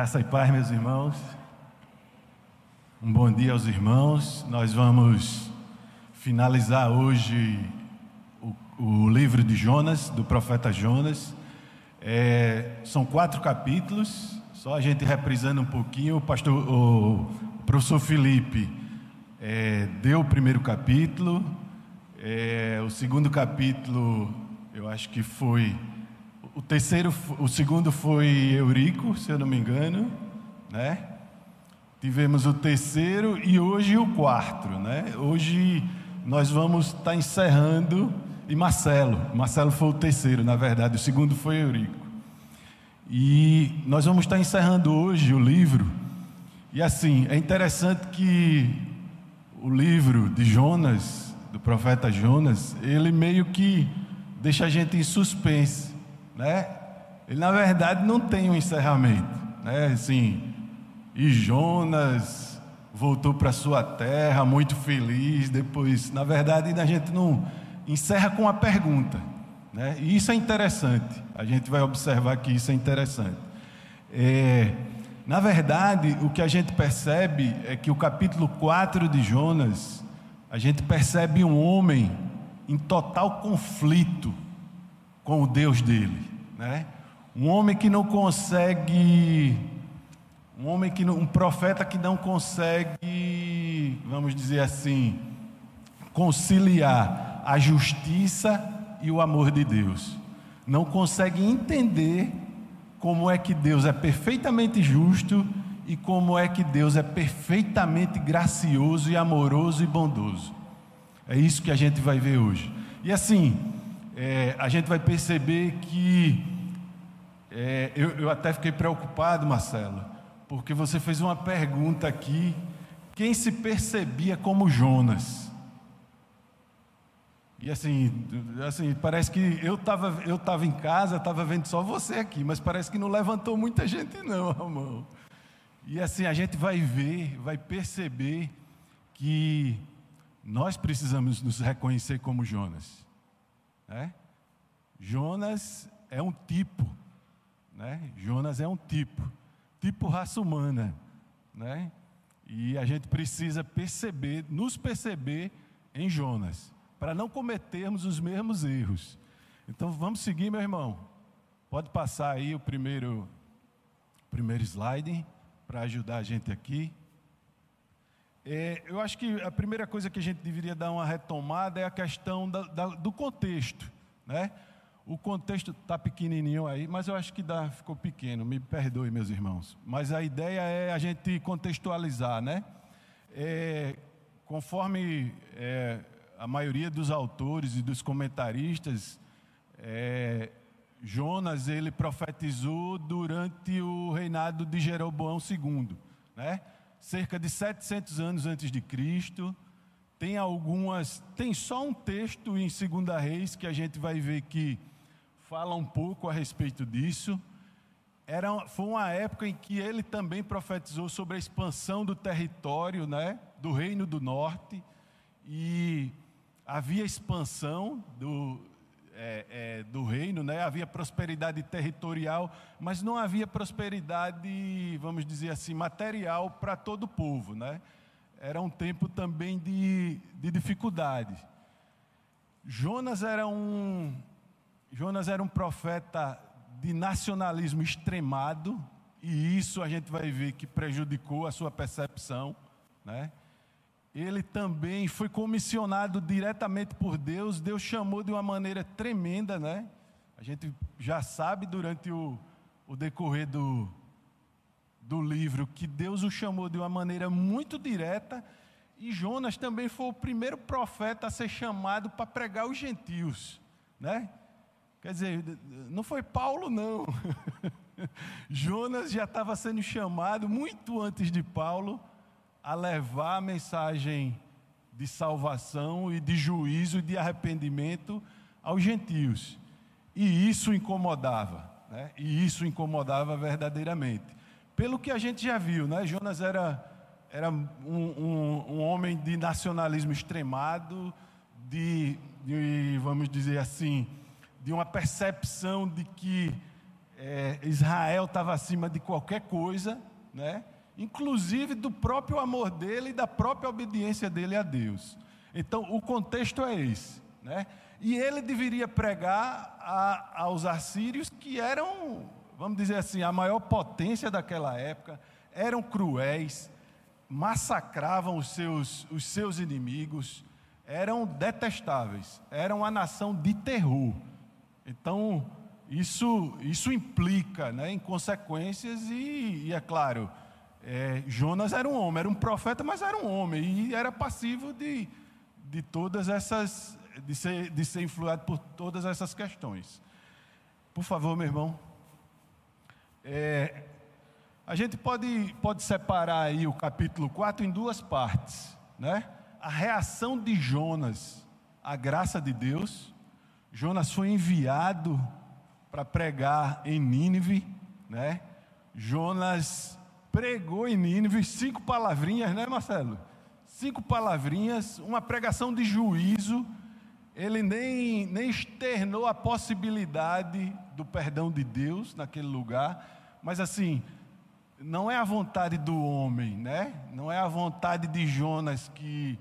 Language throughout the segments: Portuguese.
Graça e paz, meus irmãos. Um bom dia aos irmãos. Nós vamos finalizar hoje o, o livro de Jonas, do profeta Jonas. É, são quatro capítulos, só a gente reprisando um pouquinho. O pastor, o professor Felipe é, deu o primeiro capítulo, é, o segundo capítulo, eu acho que foi o terceiro, o segundo foi Eurico, se eu não me engano, né? Tivemos o terceiro e hoje o quarto, né? Hoje nós vamos estar tá encerrando e Marcelo, Marcelo foi o terceiro, na verdade, o segundo foi Eurico. E nós vamos estar tá encerrando hoje o livro. E assim, é interessante que o livro de Jonas, do profeta Jonas, ele meio que deixa a gente em suspense né? Ele na verdade não tem um encerramento, né? Assim, e Jonas voltou para sua terra muito feliz. Depois, na verdade, a gente não encerra com uma pergunta, né? E isso é interessante. A gente vai observar que isso é interessante. É, na verdade, o que a gente percebe é que o capítulo 4 de Jonas, a gente percebe um homem em total conflito com o Deus dele né? Um homem que não consegue, um homem que um profeta que não consegue, vamos dizer assim, conciliar a justiça e o amor de Deus. Não consegue entender como é que Deus é perfeitamente justo e como é que Deus é perfeitamente gracioso e amoroso e bondoso. É isso que a gente vai ver hoje. E assim, é, a gente vai perceber que é, eu, eu até fiquei preocupado, Marcelo, porque você fez uma pergunta aqui: quem se percebia como Jonas? E assim, assim parece que eu estava eu tava em casa, estava vendo só você aqui, mas parece que não levantou muita gente, não, amor. E assim, a gente vai ver, vai perceber que nós precisamos nos reconhecer como Jonas. Né? Jonas é um tipo, né? Jonas é um tipo, tipo raça humana, né? E a gente precisa perceber, nos perceber em Jonas, para não cometermos os mesmos erros. Então vamos seguir, meu irmão. Pode passar aí o primeiro, primeiro slide para ajudar a gente aqui. É, eu acho que a primeira coisa que a gente deveria dar uma retomada é a questão da, da, do contexto, né? O contexto está pequenininho aí, mas eu acho que dá, ficou pequeno, me perdoe, meus irmãos. Mas a ideia é a gente contextualizar, né? É, conforme é, a maioria dos autores e dos comentaristas, é, Jonas ele profetizou durante o reinado de Jeroboão II, né? Cerca de 700 anos antes de Cristo. Tem algumas, tem só um texto em Segunda Reis que a gente vai ver que fala um pouco a respeito disso. Era, foi uma época em que ele também profetizou sobre a expansão do território né, do Reino do Norte, e havia expansão do, é, é, do reino, né? havia prosperidade territorial, mas não havia prosperidade, vamos dizer assim, material para todo o povo. Né? Era um tempo também de, de dificuldade. Jonas era um, Jonas era um profeta de nacionalismo extremado, e isso a gente vai ver que prejudicou a sua percepção, né? Ele também foi comissionado diretamente por Deus, Deus chamou de uma maneira tremenda, né? A gente já sabe durante o, o decorrer do, do livro que Deus o chamou de uma maneira muito direta, e Jonas também foi o primeiro profeta a ser chamado para pregar os gentios, né? Quer dizer, não foi Paulo, não. Jonas já estava sendo chamado muito antes de Paulo a levar a mensagem de salvação e de juízo e de arrependimento aos gentios. E isso incomodava, né? e isso incomodava verdadeiramente. Pelo que a gente já viu, né? Jonas era, era um, um, um homem de nacionalismo extremado, de, de, vamos dizer assim, de uma percepção de que é, Israel estava acima de qualquer coisa, né? inclusive do próprio amor dele e da própria obediência dele a Deus. Então, o contexto é esse. Né? E ele deveria pregar a, aos assírios, que eram, vamos dizer assim, a maior potência daquela época, eram cruéis, massacravam os seus, os seus inimigos, eram detestáveis, eram a nação de terror. Então, isso, isso implica né, em consequências, e, e é claro, é, Jonas era um homem, era um profeta, mas era um homem, e era passivo de, de todas essas, de ser, de ser influado por todas essas questões. Por favor, meu irmão. É, a gente pode, pode separar aí o capítulo 4 em duas partes, né? A reação de Jonas à graça de Deus. Jonas foi enviado para pregar em Nínive, né? Jonas pregou em Nínive cinco palavrinhas, né, Marcelo? Cinco palavrinhas, uma pregação de juízo. Ele nem, nem externou a possibilidade do perdão de Deus naquele lugar, mas assim, não é a vontade do homem, né? Não é a vontade de Jonas que,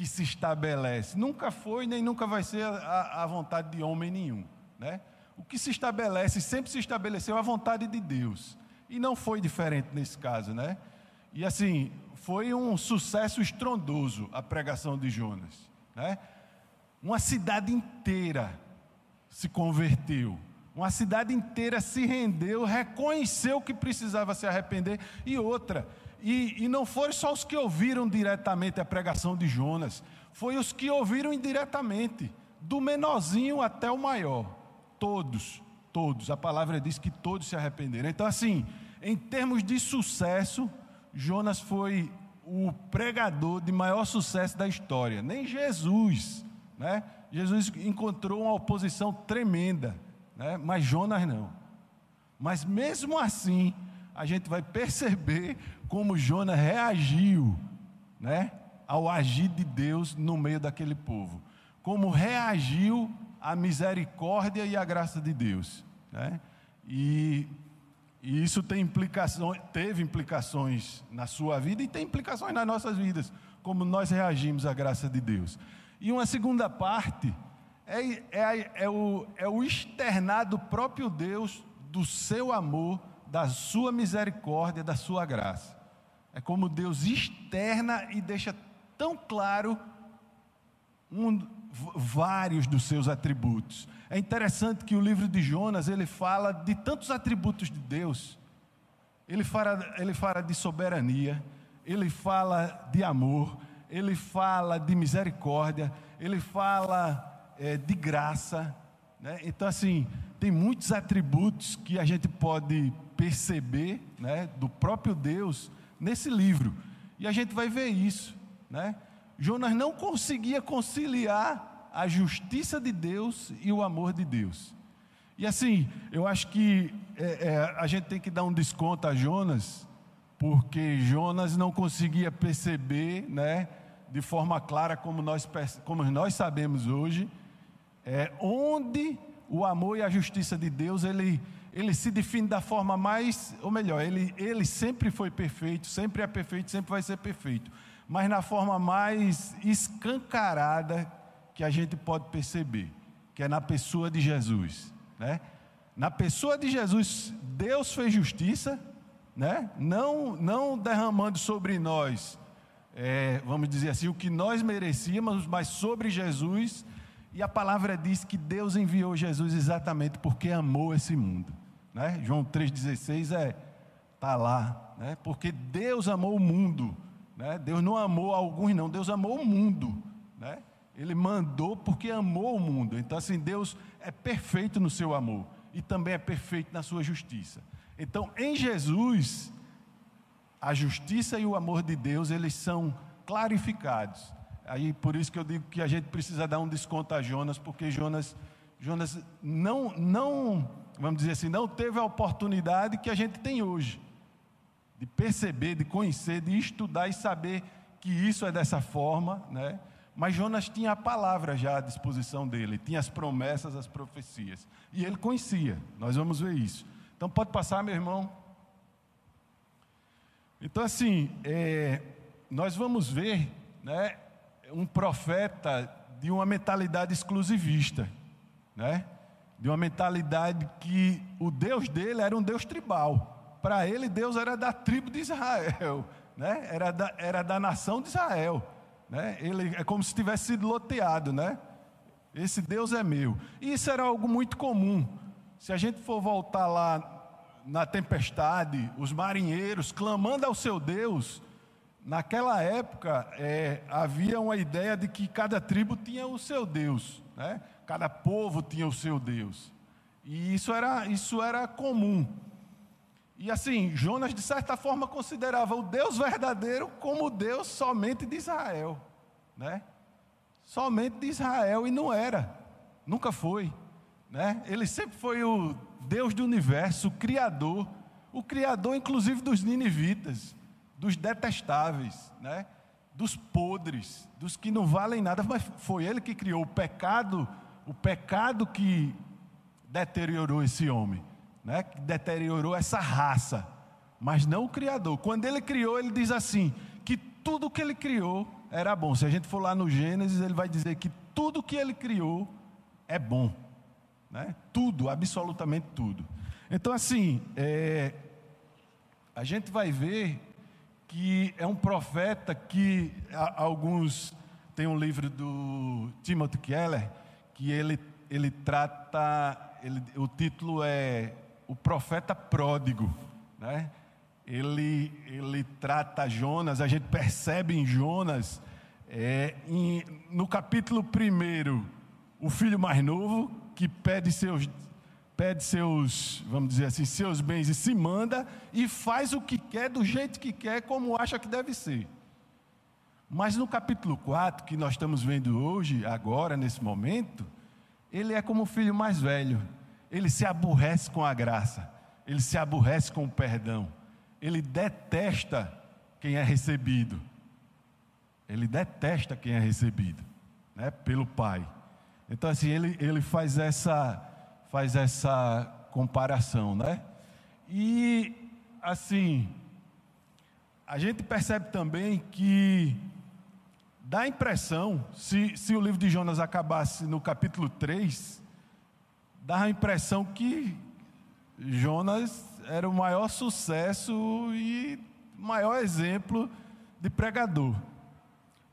que se estabelece. Nunca foi nem nunca vai ser a, a vontade de homem nenhum, né? O que se estabelece, sempre se estabeleceu a vontade de Deus. E não foi diferente nesse caso, né? E assim, foi um sucesso estrondoso a pregação de Jonas, né? Uma cidade inteira se converteu. Uma cidade inteira se rendeu, reconheceu que precisava se arrepender. E outra, e, e, não foram só os que ouviram diretamente a pregação de Jonas, foi os que ouviram indiretamente, do menorzinho até o maior. Todos, todos. A palavra diz que todos se arrependeram. Então, assim, em termos de sucesso, Jonas foi o pregador de maior sucesso da história. Nem Jesus, né? Jesus encontrou uma oposição tremenda, né? mas Jonas não. Mas mesmo assim, a gente vai perceber como Jonas reagiu, né? Ao agir de Deus no meio daquele povo. Como reagiu a misericórdia e a graça de Deus. Né? E, e isso tem implicações, teve implicações na sua vida e tem implicações nas nossas vidas, como nós reagimos à graça de Deus. E uma segunda parte é, é, é, o, é o externar do próprio Deus, do seu amor, da sua misericórdia, da sua graça. É como Deus externa e deixa tão claro um, vários dos seus atributos. É interessante que o livro de Jonas ele fala de tantos atributos de Deus. Ele fala, ele fala de soberania, ele fala de amor, ele fala de misericórdia, ele fala é, de graça. Né? Então, assim, tem muitos atributos que a gente pode perceber né, do próprio Deus nesse livro. E a gente vai ver isso. Né? Jonas não conseguia conciliar a justiça de Deus e o amor de Deus. E assim, eu acho que é, é, a gente tem que dar um desconto a Jonas, porque Jonas não conseguia perceber, né, de forma clara, como nós, como nós sabemos hoje, é, onde o amor e a justiça de Deus ele, ele se define da forma mais, ou melhor, ele, ele sempre foi perfeito, sempre é perfeito, sempre vai ser perfeito mas na forma mais escancarada que a gente pode perceber, que é na pessoa de Jesus, né? Na pessoa de Jesus, Deus fez justiça, né? Não, não derramando sobre nós, é, vamos dizer assim, o que nós merecíamos, mas sobre Jesus. E a palavra diz que Deus enviou Jesus exatamente porque amou esse mundo, né? João 3,16 é tá lá, né? Porque Deus amou o mundo né? Deus não amou alguns, não, Deus amou o mundo. Né? Ele mandou porque amou o mundo. Então, assim, Deus é perfeito no seu amor e também é perfeito na sua justiça. Então, em Jesus, a justiça e o amor de Deus, eles são clarificados. Aí, por isso que eu digo que a gente precisa dar um desconto a Jonas, porque Jonas, Jonas não, não, vamos dizer assim, não teve a oportunidade que a gente tem hoje de perceber, de conhecer, de estudar e saber que isso é dessa forma, né? Mas Jonas tinha a palavra já à disposição dele, tinha as promessas, as profecias, e ele conhecia. Nós vamos ver isso. Então pode passar, meu irmão. Então, assim, é, nós vamos ver né, um profeta de uma mentalidade exclusivista, né? De uma mentalidade que o Deus dele era um Deus tribal. Para ele, Deus era da tribo de Israel, né? era, da, era da nação de Israel. Né? Ele é como se tivesse sido loteado, né? Esse Deus é meu. E isso era algo muito comum. Se a gente for voltar lá na tempestade, os marinheiros clamando ao seu Deus, naquela época é, havia uma ideia de que cada tribo tinha o seu Deus, né? Cada povo tinha o seu Deus. E isso era, isso era comum. E assim, Jonas, de certa forma, considerava o Deus verdadeiro como o Deus somente de Israel. Né? Somente de Israel, e não era, nunca foi. Né? Ele sempre foi o Deus do universo, o Criador, o Criador inclusive dos ninivitas, dos detestáveis, né? dos podres, dos que não valem nada, mas foi Ele que criou o pecado, o pecado que deteriorou esse homem, né? que deteriorou essa raça, mas não o Criador. Quando Ele criou, Ele diz assim: que tudo que Ele criou era bom. Se a gente for lá no Gênesis, Ele vai dizer que tudo que Ele criou é bom. Né? Tudo, absolutamente tudo. Então, assim, é, a gente vai ver que é um profeta que alguns. Tem um livro do Timothy Keller que ele, ele trata. Ele, o título é O Profeta Pródigo. Né? Ele, ele trata Jonas, a gente percebe em Jonas, é, em, no capítulo 1, o filho mais novo, que pede seus, pede seus, vamos dizer assim, seus bens e se manda e faz o que quer, do jeito que quer, como acha que deve ser. Mas no capítulo 4, que nós estamos vendo hoje, agora, nesse momento, ele é como o filho mais velho. Ele se aborrece com a graça, ele se aborrece com o perdão, ele detesta quem é recebido. Ele detesta quem é recebido, né, pelo Pai. Então, assim, ele, ele faz, essa, faz essa comparação, né? E, assim, a gente percebe também que dá a impressão, se, se o livro de Jonas acabasse no capítulo 3, dá a impressão que Jonas era o maior sucesso e maior exemplo de pregador.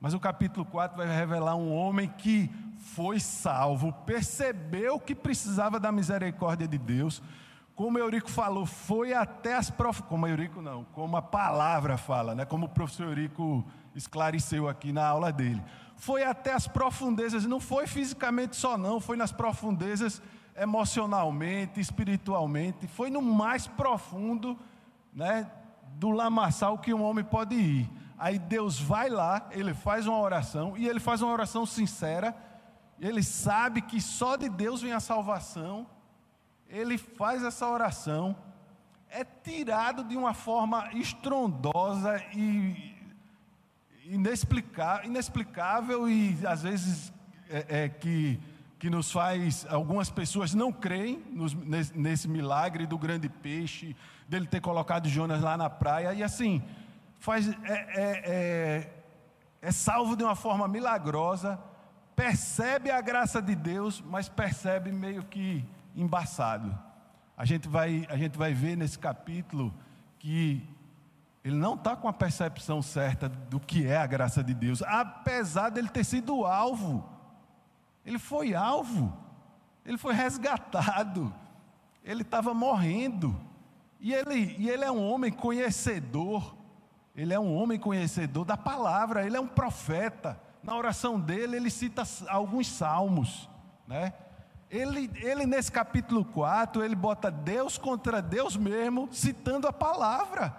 Mas o capítulo 4 vai revelar um homem que foi salvo, percebeu que precisava da misericórdia de Deus, como Eurico falou, foi até as prof... como Eurico não, como a palavra fala, né? Como o professor Eurico esclareceu aqui na aula dele. Foi até as profundezas, não foi fisicamente só não, foi nas profundezas emocionalmente, espiritualmente, foi no mais profundo, né, do lamaçal que um homem pode ir. Aí Deus vai lá, ele faz uma oração e ele faz uma oração sincera ele sabe que só de Deus vem a salvação, ele faz essa oração, é tirado de uma forma estrondosa e inexplicável, inexplicável e às vezes é, é, que, que nos faz, algumas pessoas não creem nos, nesse, nesse milagre do grande peixe, dele ter colocado Jonas lá na praia, e assim, faz, é, é, é, é salvo de uma forma milagrosa, percebe a graça de Deus, mas percebe meio que embaçado. A gente vai, a gente vai ver nesse capítulo que ele não está com a percepção certa do que é a graça de Deus, apesar dele ter sido alvo. Ele foi alvo, ele foi resgatado, ele estava morrendo. E ele, e ele é um homem conhecedor, ele é um homem conhecedor da palavra, ele é um profeta na oração dele, ele cita alguns salmos, né? Ele, ele nesse capítulo 4, ele bota Deus contra Deus mesmo, citando a palavra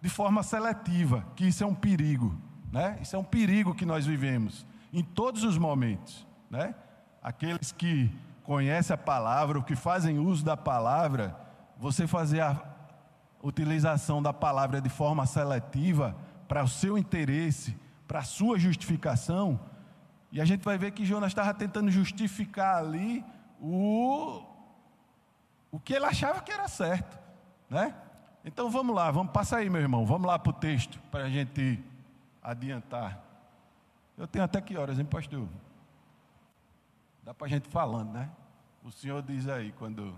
de forma seletiva, que isso é um perigo, né? Isso é um perigo que nós vivemos em todos os momentos, né? Aqueles que conhecem a palavra, o que fazem uso da palavra, você fazer a utilização da palavra de forma seletiva para o seu interesse, para a sua justificação, e a gente vai ver que Jonas estava tentando justificar ali o, o que ele achava que era certo, né? Então vamos lá, vamos passar aí, meu irmão, vamos lá para o texto para a gente adiantar. Eu tenho até que horas, hein, pastor? Dá para a gente falando, né? O senhor diz aí quando.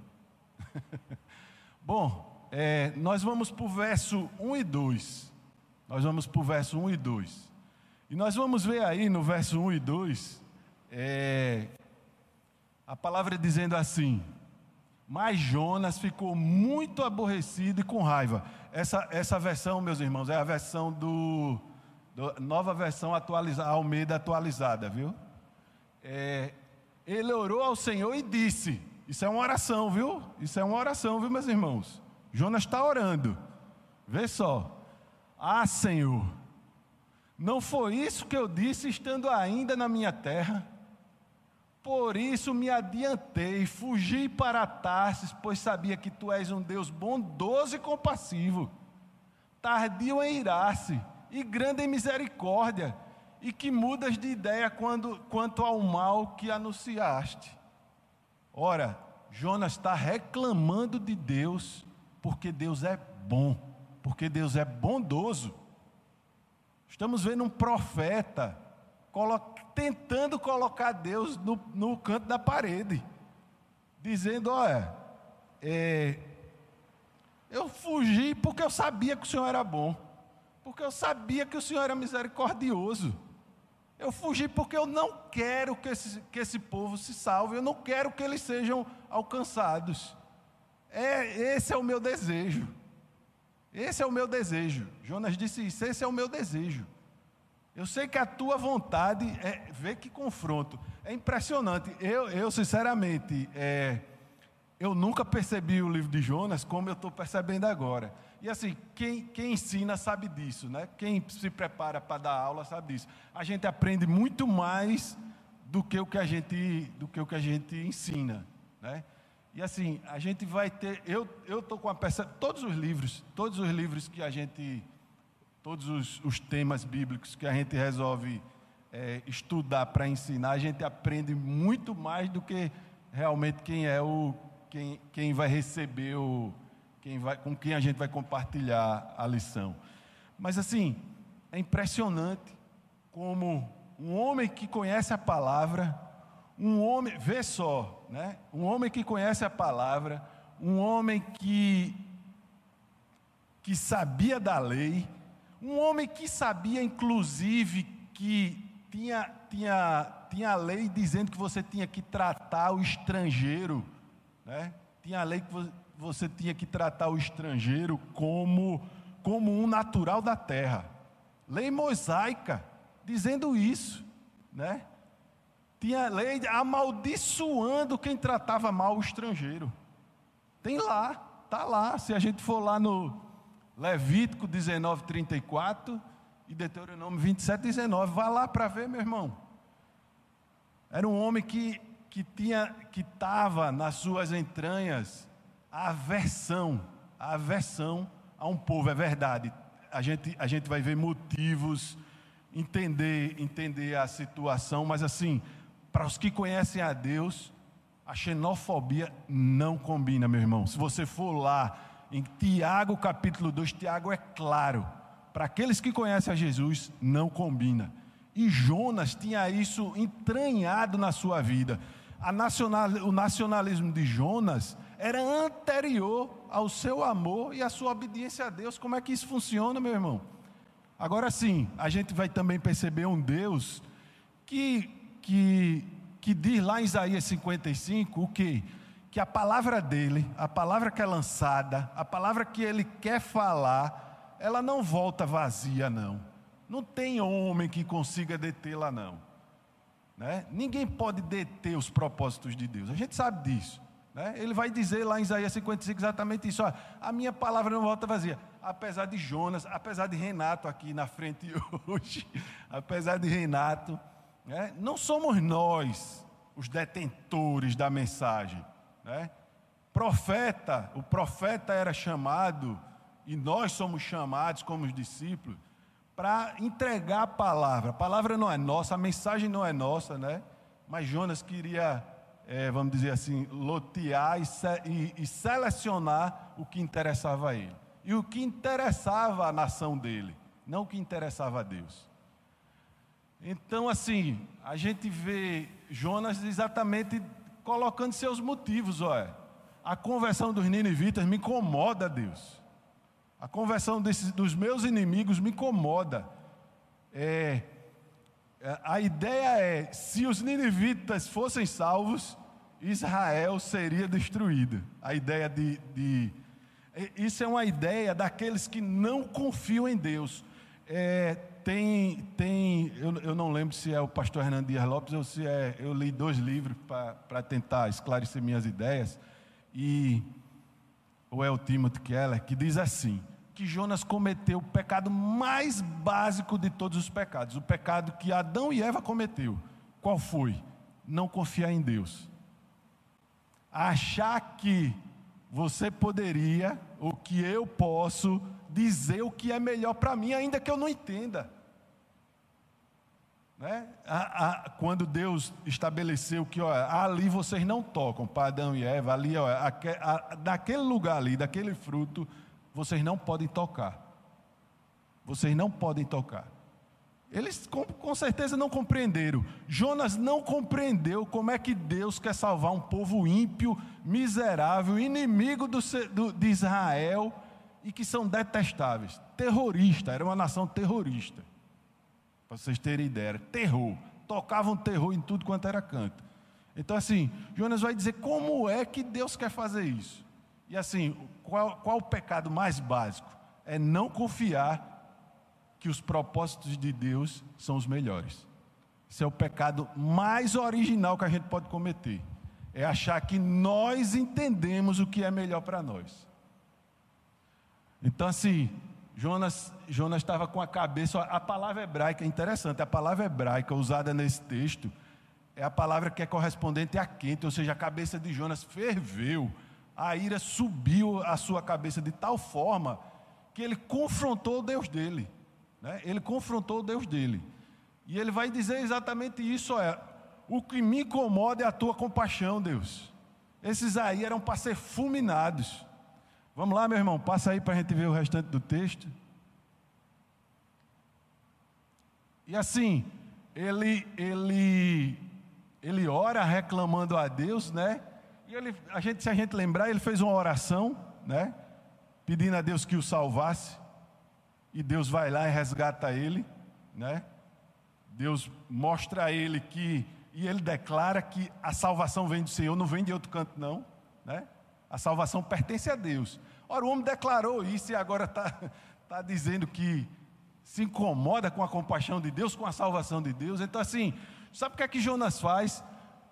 Bom, é, nós vamos para o verso 1 e 2. Nós vamos para o verso 1 e 2. E nós vamos ver aí no verso 1 e 2, é, a palavra dizendo assim: Mas Jonas ficou muito aborrecido e com raiva. Essa, essa versão, meus irmãos, é a versão do, do nova versão atualizada, Almeida atualizada, viu? É, ele orou ao Senhor e disse: Isso é uma oração, viu? Isso é uma oração, viu, meus irmãos? Jonas está orando. Vê só. Ah, Senhor, não foi isso que eu disse estando ainda na minha terra? Por isso me adiantei, fugi para Tarsis, pois sabia que tu és um Deus bondoso e compassivo, tardio em irar-se e grande em misericórdia e que mudas de ideia quando, quanto ao mal que anunciaste. Ora, Jonas está reclamando de Deus, porque Deus é bom, porque Deus é bondoso. Estamos vendo um profeta colo tentando colocar Deus no, no, canto da parede, dizendo: Olha, é, eu fugi porque eu sabia que o Senhor era bom, porque eu sabia que o Senhor era misericordioso. Eu fugi porque eu não quero que esse, que esse povo se salve, eu não quero que eles sejam alcançados. É, esse é o meu desejo. Esse é o meu desejo. Jonas disse isso, esse é o meu desejo. Eu sei que a tua vontade é ver que confronto. É impressionante. Eu, eu sinceramente, é, eu nunca percebi o livro de Jonas como eu estou percebendo agora. E assim, quem, quem ensina sabe disso, né? Quem se prepara para dar aula sabe disso. A gente aprende muito mais do que o que a gente, do que o que a gente ensina, né? E assim, a gente vai ter, eu tô com a peça, todos os livros, todos os livros que a gente, todos os, os temas bíblicos que a gente resolve é, estudar para ensinar, a gente aprende muito mais do que realmente quem é o quem, quem vai receber o quem vai, com quem a gente vai compartilhar a lição. Mas assim, é impressionante como um homem que conhece a palavra, um homem, vê só, né? Um homem que conhece a palavra, um homem que que sabia da lei, um homem que sabia inclusive que tinha tinha tinha a lei dizendo que você tinha que tratar o estrangeiro, né? Tinha a lei que você tinha que tratar o estrangeiro como, como um natural da terra. Lei mosaica, dizendo isso, né? Tinha lei amaldiçoando quem tratava mal o estrangeiro. Tem lá, tá lá. Se a gente for lá no Levítico 19, 34 e Deuteronômio 27, 19, vá lá para ver, meu irmão. Era um homem que que tinha que estava nas suas entranhas a aversão, a aversão a um povo, é verdade. A gente, a gente vai ver motivos, entender, entender a situação, mas assim, para os que conhecem a Deus, a xenofobia não combina, meu irmão. Se você for lá em Tiago capítulo 2, Tiago é claro, para aqueles que conhecem a Jesus, não combina. E Jonas tinha isso entranhado na sua vida. Nacional, o nacionalismo de Jonas era anterior ao seu amor e à sua obediência a Deus. Como é que isso funciona, meu irmão? Agora sim, a gente vai também perceber um Deus que, que, que diz lá em Isaías 55 o que? Que a palavra dele, a palavra que é lançada, a palavra que ele quer falar, ela não volta vazia, não. Não tem homem que consiga detê-la, não. Né? Ninguém pode deter os propósitos de Deus, a gente sabe disso. Né? Ele vai dizer lá em Isaías 55 exatamente isso: ó, a minha palavra não volta vazia. Apesar de Jonas, apesar de Renato aqui na frente hoje, apesar de Renato, né? não somos nós os detentores da mensagem. Né? Profeta, o profeta era chamado, e nós somos chamados como os discípulos, para entregar a palavra. A palavra não é nossa, a mensagem não é nossa, né? Mas Jonas queria é, vamos dizer assim, lotear e, e, e selecionar o que interessava a ele. E o que interessava a nação dele, não o que interessava a Deus. Então, assim, a gente vê Jonas exatamente colocando seus motivos, olha. A conversão dos ninivitas me incomoda, Deus. A conversão desses, dos meus inimigos me incomoda. É, é, a ideia é: se os ninivitas fossem salvos, Israel seria destruída. A ideia de, de. Isso é uma ideia daqueles que não confiam em Deus. É, tem, tem eu, eu, não lembro se é o pastor Hernando Dias Lopes ou se é. Eu li dois livros para tentar esclarecer minhas ideias. E. Ou é o Timothy Keller, que diz assim: que Jonas cometeu o pecado mais básico de todos os pecados, o pecado que Adão e Eva cometeu. Qual foi? Não confiar em Deus. Achar que você poderia, ou que eu posso, dizer o que é melhor para mim, ainda que eu não entenda. Né? A, a, quando Deus estabeleceu que ó, ali vocês não tocam, para Adão e Eva, ali, ó, a, daquele lugar ali, daquele fruto, vocês não podem tocar. Vocês não podem tocar. Eles com, com, certeza não compreenderam. Jonas não compreendeu como é que Deus quer salvar um povo ímpio, miserável, inimigo do, do, de Israel e que são detestáveis. Terrorista, era uma nação terrorista. Para vocês terem ideia, era terror. Tocavam terror em tudo quanto era canto. Então, assim, Jonas vai dizer como é que Deus quer fazer isso. E assim, qual, qual o pecado mais básico? É não confiar que os propósitos de Deus são os melhores. Esse é o pecado mais original que a gente pode cometer. É achar que nós entendemos o que é melhor para nós. Então, assim, Jonas, Jonas estava com a cabeça. A palavra hebraica é interessante. A palavra hebraica usada nesse texto é a palavra que é correspondente a quente, ou seja, a cabeça de Jonas ferveu a ira subiu à sua cabeça de tal forma que ele confrontou o Deus dele. Né? Ele confrontou o Deus dele. E ele vai dizer exatamente isso: é, o que me incomoda é a tua compaixão, Deus. Esses aí eram para ser fulminados. Vamos lá, meu irmão, passa aí para a gente ver o restante do texto. E assim, ele, ele, ele ora reclamando a Deus, né? E ele, a gente, se a gente lembrar, ele fez uma oração, né? Pedindo a Deus que o salvasse. E Deus vai lá e resgata ele, né? Deus mostra a ele que e ele declara que a salvação vem do Senhor, não vem de outro canto não, né? A salvação pertence a Deus. Ora, o homem declarou isso e agora está tá dizendo que se incomoda com a compaixão de Deus, com a salvação de Deus. Então, assim, sabe o que é que Jonas faz?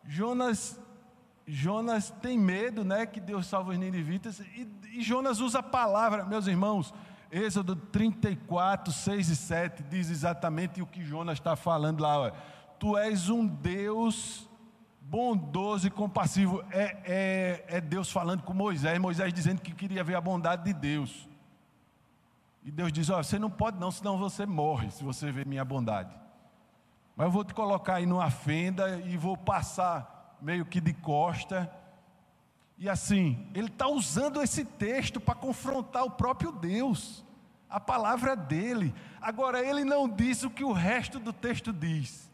Jonas Jonas tem medo, né, que Deus salve os ninivitas, e, e Jonas usa a palavra, meus irmãos, Êxodo 34, 6 e 7 diz exatamente o que Jonas está falando lá. Ó. Tu és um Deus bondoso e compassivo. É, é, é, Deus falando com Moisés, Moisés dizendo que queria ver a bondade de Deus. E Deus diz: Ó, você não pode não, senão você morre se você ver minha bondade. Mas eu vou te colocar aí numa fenda e vou passar meio que de costa. E assim, ele está usando esse texto para confrontar o próprio Deus, a palavra dele. Agora, ele não diz o que o resto do texto diz,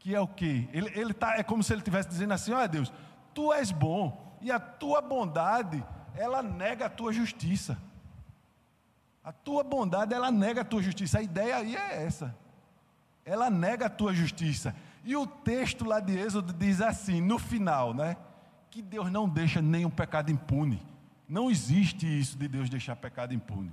que é o que? Ele, ele tá, é como se ele estivesse dizendo assim: olha Deus, tu és bom, e a tua bondade, ela nega a tua justiça. A tua bondade, ela nega a tua justiça. A ideia aí é essa. Ela nega a tua justiça. E o texto lá de Êxodo diz assim, no final, né? Que Deus não deixa nenhum pecado impune. Não existe isso de Deus deixar pecado impune.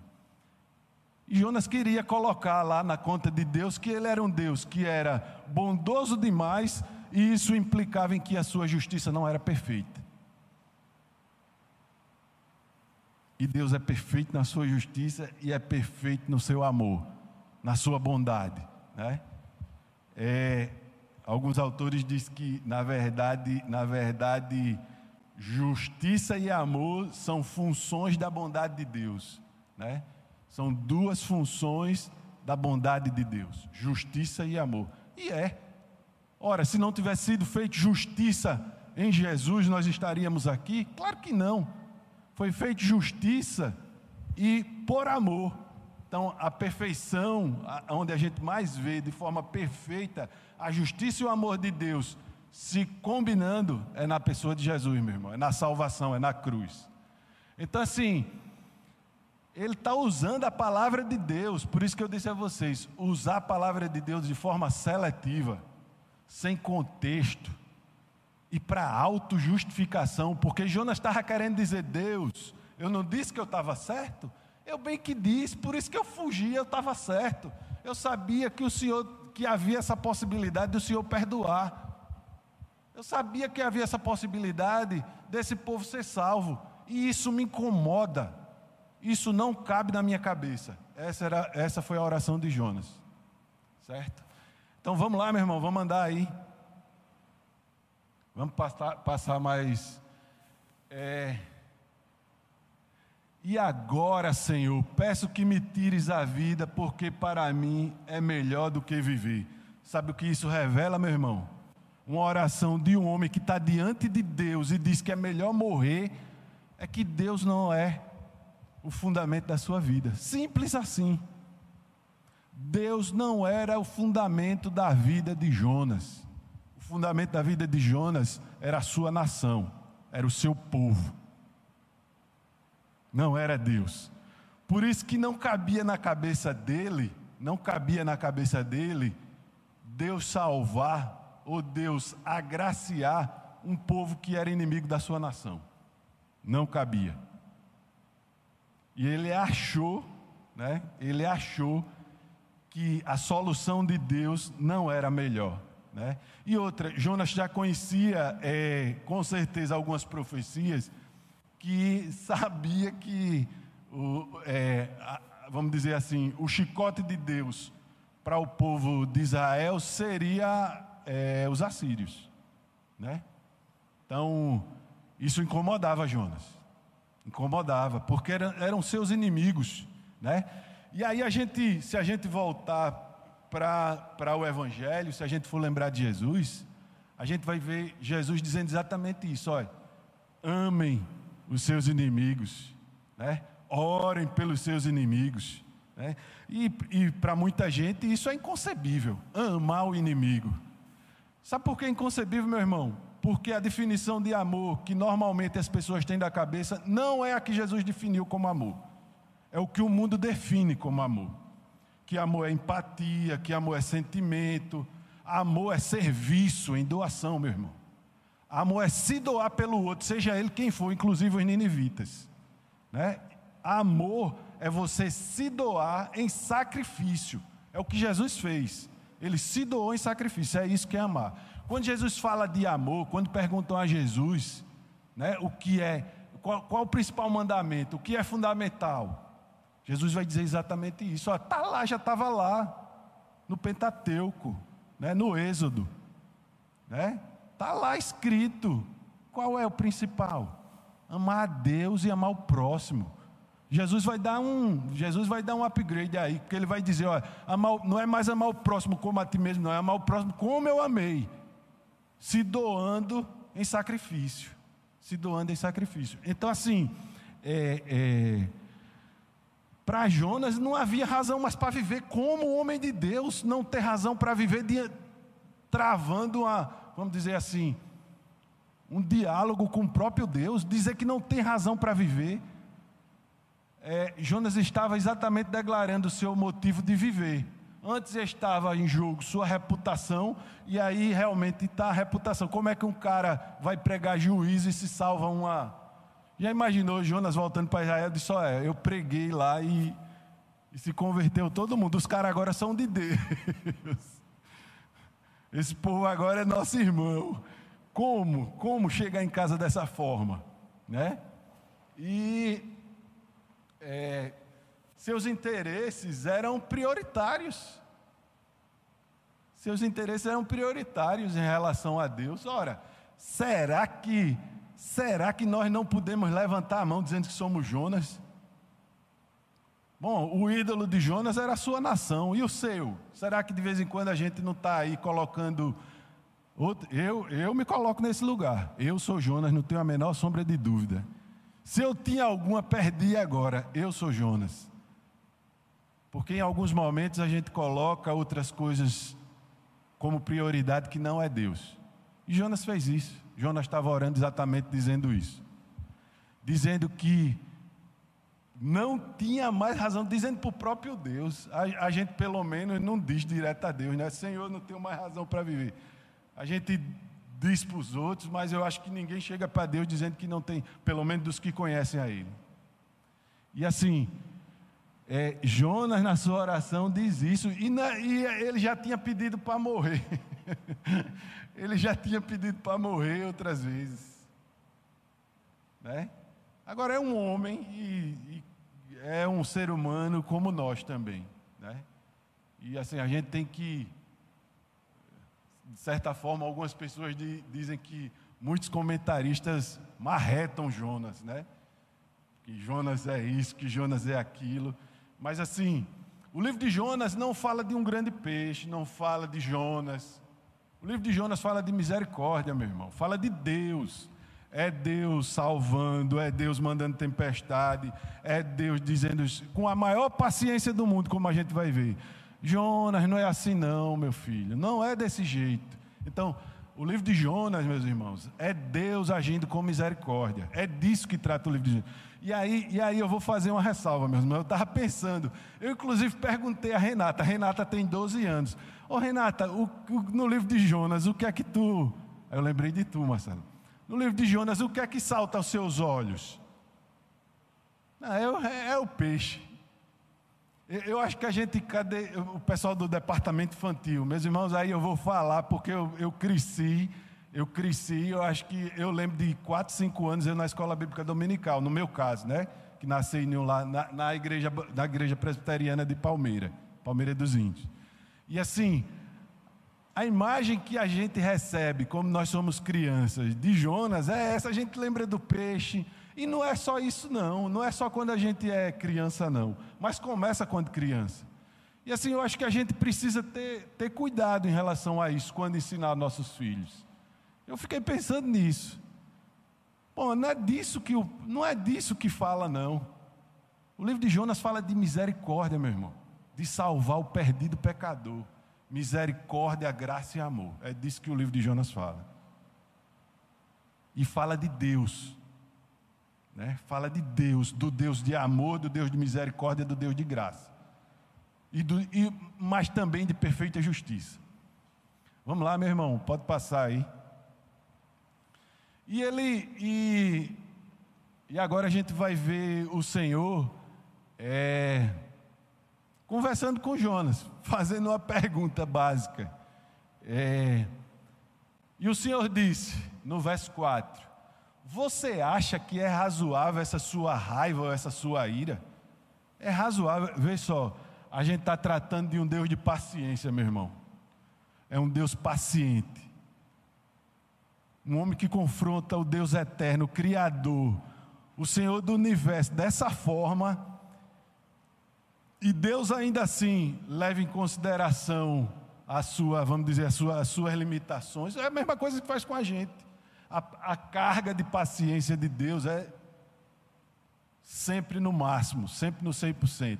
Jonas queria colocar lá na conta de Deus que ele era um Deus que era bondoso demais e isso implicava em que a sua justiça não era perfeita. E Deus é perfeito na sua justiça e é perfeito no seu amor, na sua bondade, né? É, Alguns autores dizem que, na verdade, na verdade, justiça e amor são funções da bondade de Deus, né? São duas funções da bondade de Deus, justiça e amor. E é. Ora, se não tivesse sido feito justiça em Jesus nós estaríamos aqui? Claro que não. Foi feita justiça e por amor. Então, a perfeição, onde a gente mais vê de forma perfeita a justiça e o amor de Deus se combinando, é na pessoa de Jesus, meu irmão, é na salvação, é na cruz. Então, assim, ele está usando a palavra de Deus, por isso que eu disse a vocês: usar a palavra de Deus de forma seletiva, sem contexto e para autojustificação, porque Jonas estava querendo dizer: Deus, eu não disse que eu estava certo? Eu bem que disse, por isso que eu fugi, eu estava certo. Eu sabia que o Senhor, que havia essa possibilidade do Senhor perdoar. Eu sabia que havia essa possibilidade desse povo ser salvo. E isso me incomoda. Isso não cabe na minha cabeça. Essa, era, essa foi a oração de Jonas. Certo? Então vamos lá, meu irmão, vamos andar aí. Vamos passar, passar mais. É... E agora, Senhor, peço que me tires a vida, porque para mim é melhor do que viver. Sabe o que isso revela, meu irmão? Uma oração de um homem que está diante de Deus e diz que é melhor morrer, é que Deus não é o fundamento da sua vida. Simples assim. Deus não era o fundamento da vida de Jonas. O fundamento da vida de Jonas era a sua nação, era o seu povo. Não era Deus. Por isso que não cabia na cabeça dele, não cabia na cabeça dele Deus salvar ou Deus agraciar um povo que era inimigo da sua nação. Não cabia. E ele achou, né? Ele achou que a solução de Deus não era melhor. Né? E outra, Jonas já conhecia é, com certeza algumas profecias que sabia que, o, é, a, vamos dizer assim, o chicote de Deus para o povo de Israel seria é, os assírios. Né? Então, isso incomodava Jonas incomodava, porque eram, eram seus inimigos, né? E aí a gente, se a gente voltar para o Evangelho, se a gente for lembrar de Jesus, a gente vai ver Jesus dizendo exatamente isso: olha, amem os seus inimigos, né? orem pelos seus inimigos. Né? E, e para muita gente isso é inconcebível, amar o inimigo. Sabe por que é inconcebível, meu irmão? Porque a definição de amor que normalmente as pessoas têm da cabeça não é a que Jesus definiu como amor. É o que o mundo define como amor. Que amor é empatia, que amor é sentimento, amor é serviço em doação, meu irmão. Amor é se doar pelo outro, seja ele quem for, inclusive os ninivitas. Né? Amor é você se doar em sacrifício. É o que Jesus fez. Ele se doou em sacrifício. É isso que é amar. Quando Jesus fala de amor, quando perguntam a Jesus, né, o que é, qual, qual o principal mandamento, o que é fundamental, Jesus vai dizer exatamente isso. Está lá, já estava lá, no Pentateuco, né, no Êxodo. Né? Tá lá escrito. Qual é o principal? Amar a Deus e amar o próximo. Jesus vai dar um, Jesus vai dar um upgrade aí, porque ele vai dizer, ó, amar, não é mais amar o próximo como a ti mesmo, não é amar o próximo como eu amei se doando em sacrifício. Se doando em sacrifício. Então, assim, é, é, para Jonas não havia razão mais para viver como homem de Deus, não ter razão para viver de, travando uma, vamos dizer assim, um diálogo com o próprio Deus, dizer que não tem razão para viver. É, Jonas estava exatamente declarando o seu motivo de viver. Antes estava em jogo sua reputação, e aí realmente está a reputação. Como é que um cara vai pregar juízo e se salva uma. Já imaginou Jonas voltando para Israel? Disse: Olha, eu preguei lá e, e se converteu todo mundo. Os caras agora são de Deus. Esse povo agora é nosso irmão. Como? Como chegar em casa dessa forma? Né? E é, seus interesses eram prioritários. Seus interesses eram prioritários em relação a Deus. Ora, será que será que nós não podemos levantar a mão dizendo que somos Jonas? Bom, o ídolo de Jonas era a sua nação, e o seu? Será que de vez em quando a gente não está aí colocando Eu, eu me coloco nesse lugar. Eu sou Jonas, não tenho a menor sombra de dúvida. Se eu tinha alguma, perdi agora. Eu sou Jonas. Porque em alguns momentos a gente coloca outras coisas como prioridade que não é Deus. E Jonas fez isso. Jonas estava orando exatamente dizendo isso. Dizendo que não tinha mais razão, dizendo para o próprio Deus. A, a, gente, pelo menos, não diz direto a Deus, né? Senhor, não tenho mais razão para viver. A gente diz para os outros, mas eu acho que ninguém chega para Deus dizendo que não tem, pelo menos dos que conhecem a Ele. E assim, é, Jonas, na sua oração, diz isso, e, na, e ele já tinha pedido para morrer. ele já tinha pedido para morrer outras vezes. Né? Agora é um homem e, e, é um ser humano como nós também. Né? E assim, a gente tem que, de certa forma, algumas pessoas de, dizem que muitos comentaristas marretam Jonas, né? Que Jonas é isso, que Jonas é aquilo. Mas assim, o livro de Jonas não fala de um grande peixe, não fala de Jonas. O livro de Jonas fala de misericórdia, meu irmão. Fala de Deus. É Deus salvando, é Deus mandando tempestade, é Deus dizendo com a maior paciência do mundo, como a gente vai ver. Jonas, não é assim não, meu filho. Não é desse jeito. Então, o livro de Jonas, meus irmãos, é Deus agindo com misericórdia. É disso que trata o livro de Jonas. E aí, e aí eu vou fazer uma ressalva, meus irmãos. Eu estava pensando, eu inclusive perguntei a Renata, a Renata tem 12 anos. Ô Renata, o, o, no livro de Jonas, o que é que tu. Eu lembrei de tu, Marcelo. No livro de Jonas, o que é que salta aos seus olhos? Não, é, é o peixe. Eu acho que a gente, cadê o pessoal do departamento infantil? Meus irmãos, aí eu vou falar, porque eu, eu cresci, eu cresci, eu acho que eu lembro de 4, 5 anos eu na escola bíblica dominical, no meu caso, né? Que nasci lá na, na, igreja, na igreja presbiteriana de Palmeira, Palmeira dos Índios. E assim, a imagem que a gente recebe, como nós somos crianças, de Jonas, é essa, a gente lembra do peixe, e não é só isso, não. Não é só quando a gente é criança, não. Mas começa quando criança. E assim, eu acho que a gente precisa ter, ter cuidado em relação a isso, quando ensinar nossos filhos. Eu fiquei pensando nisso. Bom, não é disso que, não é disso que fala, não. O livro de Jonas fala de misericórdia, meu irmão. De salvar o perdido pecador. Misericórdia, graça e amor. É disso que o livro de Jonas fala. E fala de Deus. Né? Fala de Deus, do Deus de amor, do Deus de misericórdia, do Deus de graça. E do, e, mas também de perfeita justiça. Vamos lá, meu irmão, pode passar aí. E ele e, e agora a gente vai ver o Senhor é, conversando com Jonas, fazendo uma pergunta básica. É, e o Senhor disse, no verso 4: você acha que é razoável essa sua raiva ou essa sua ira? É razoável, vê só, a gente está tratando de um Deus de paciência, meu irmão. É um Deus paciente. Um homem que confronta o Deus eterno, o Criador, o Senhor do universo, dessa forma. E Deus ainda assim leva em consideração a sua, vamos dizer, a sua, as suas limitações. É a mesma coisa que faz com a gente a, a carga de paciência de Deus é sempre no máximo, sempre no 100%.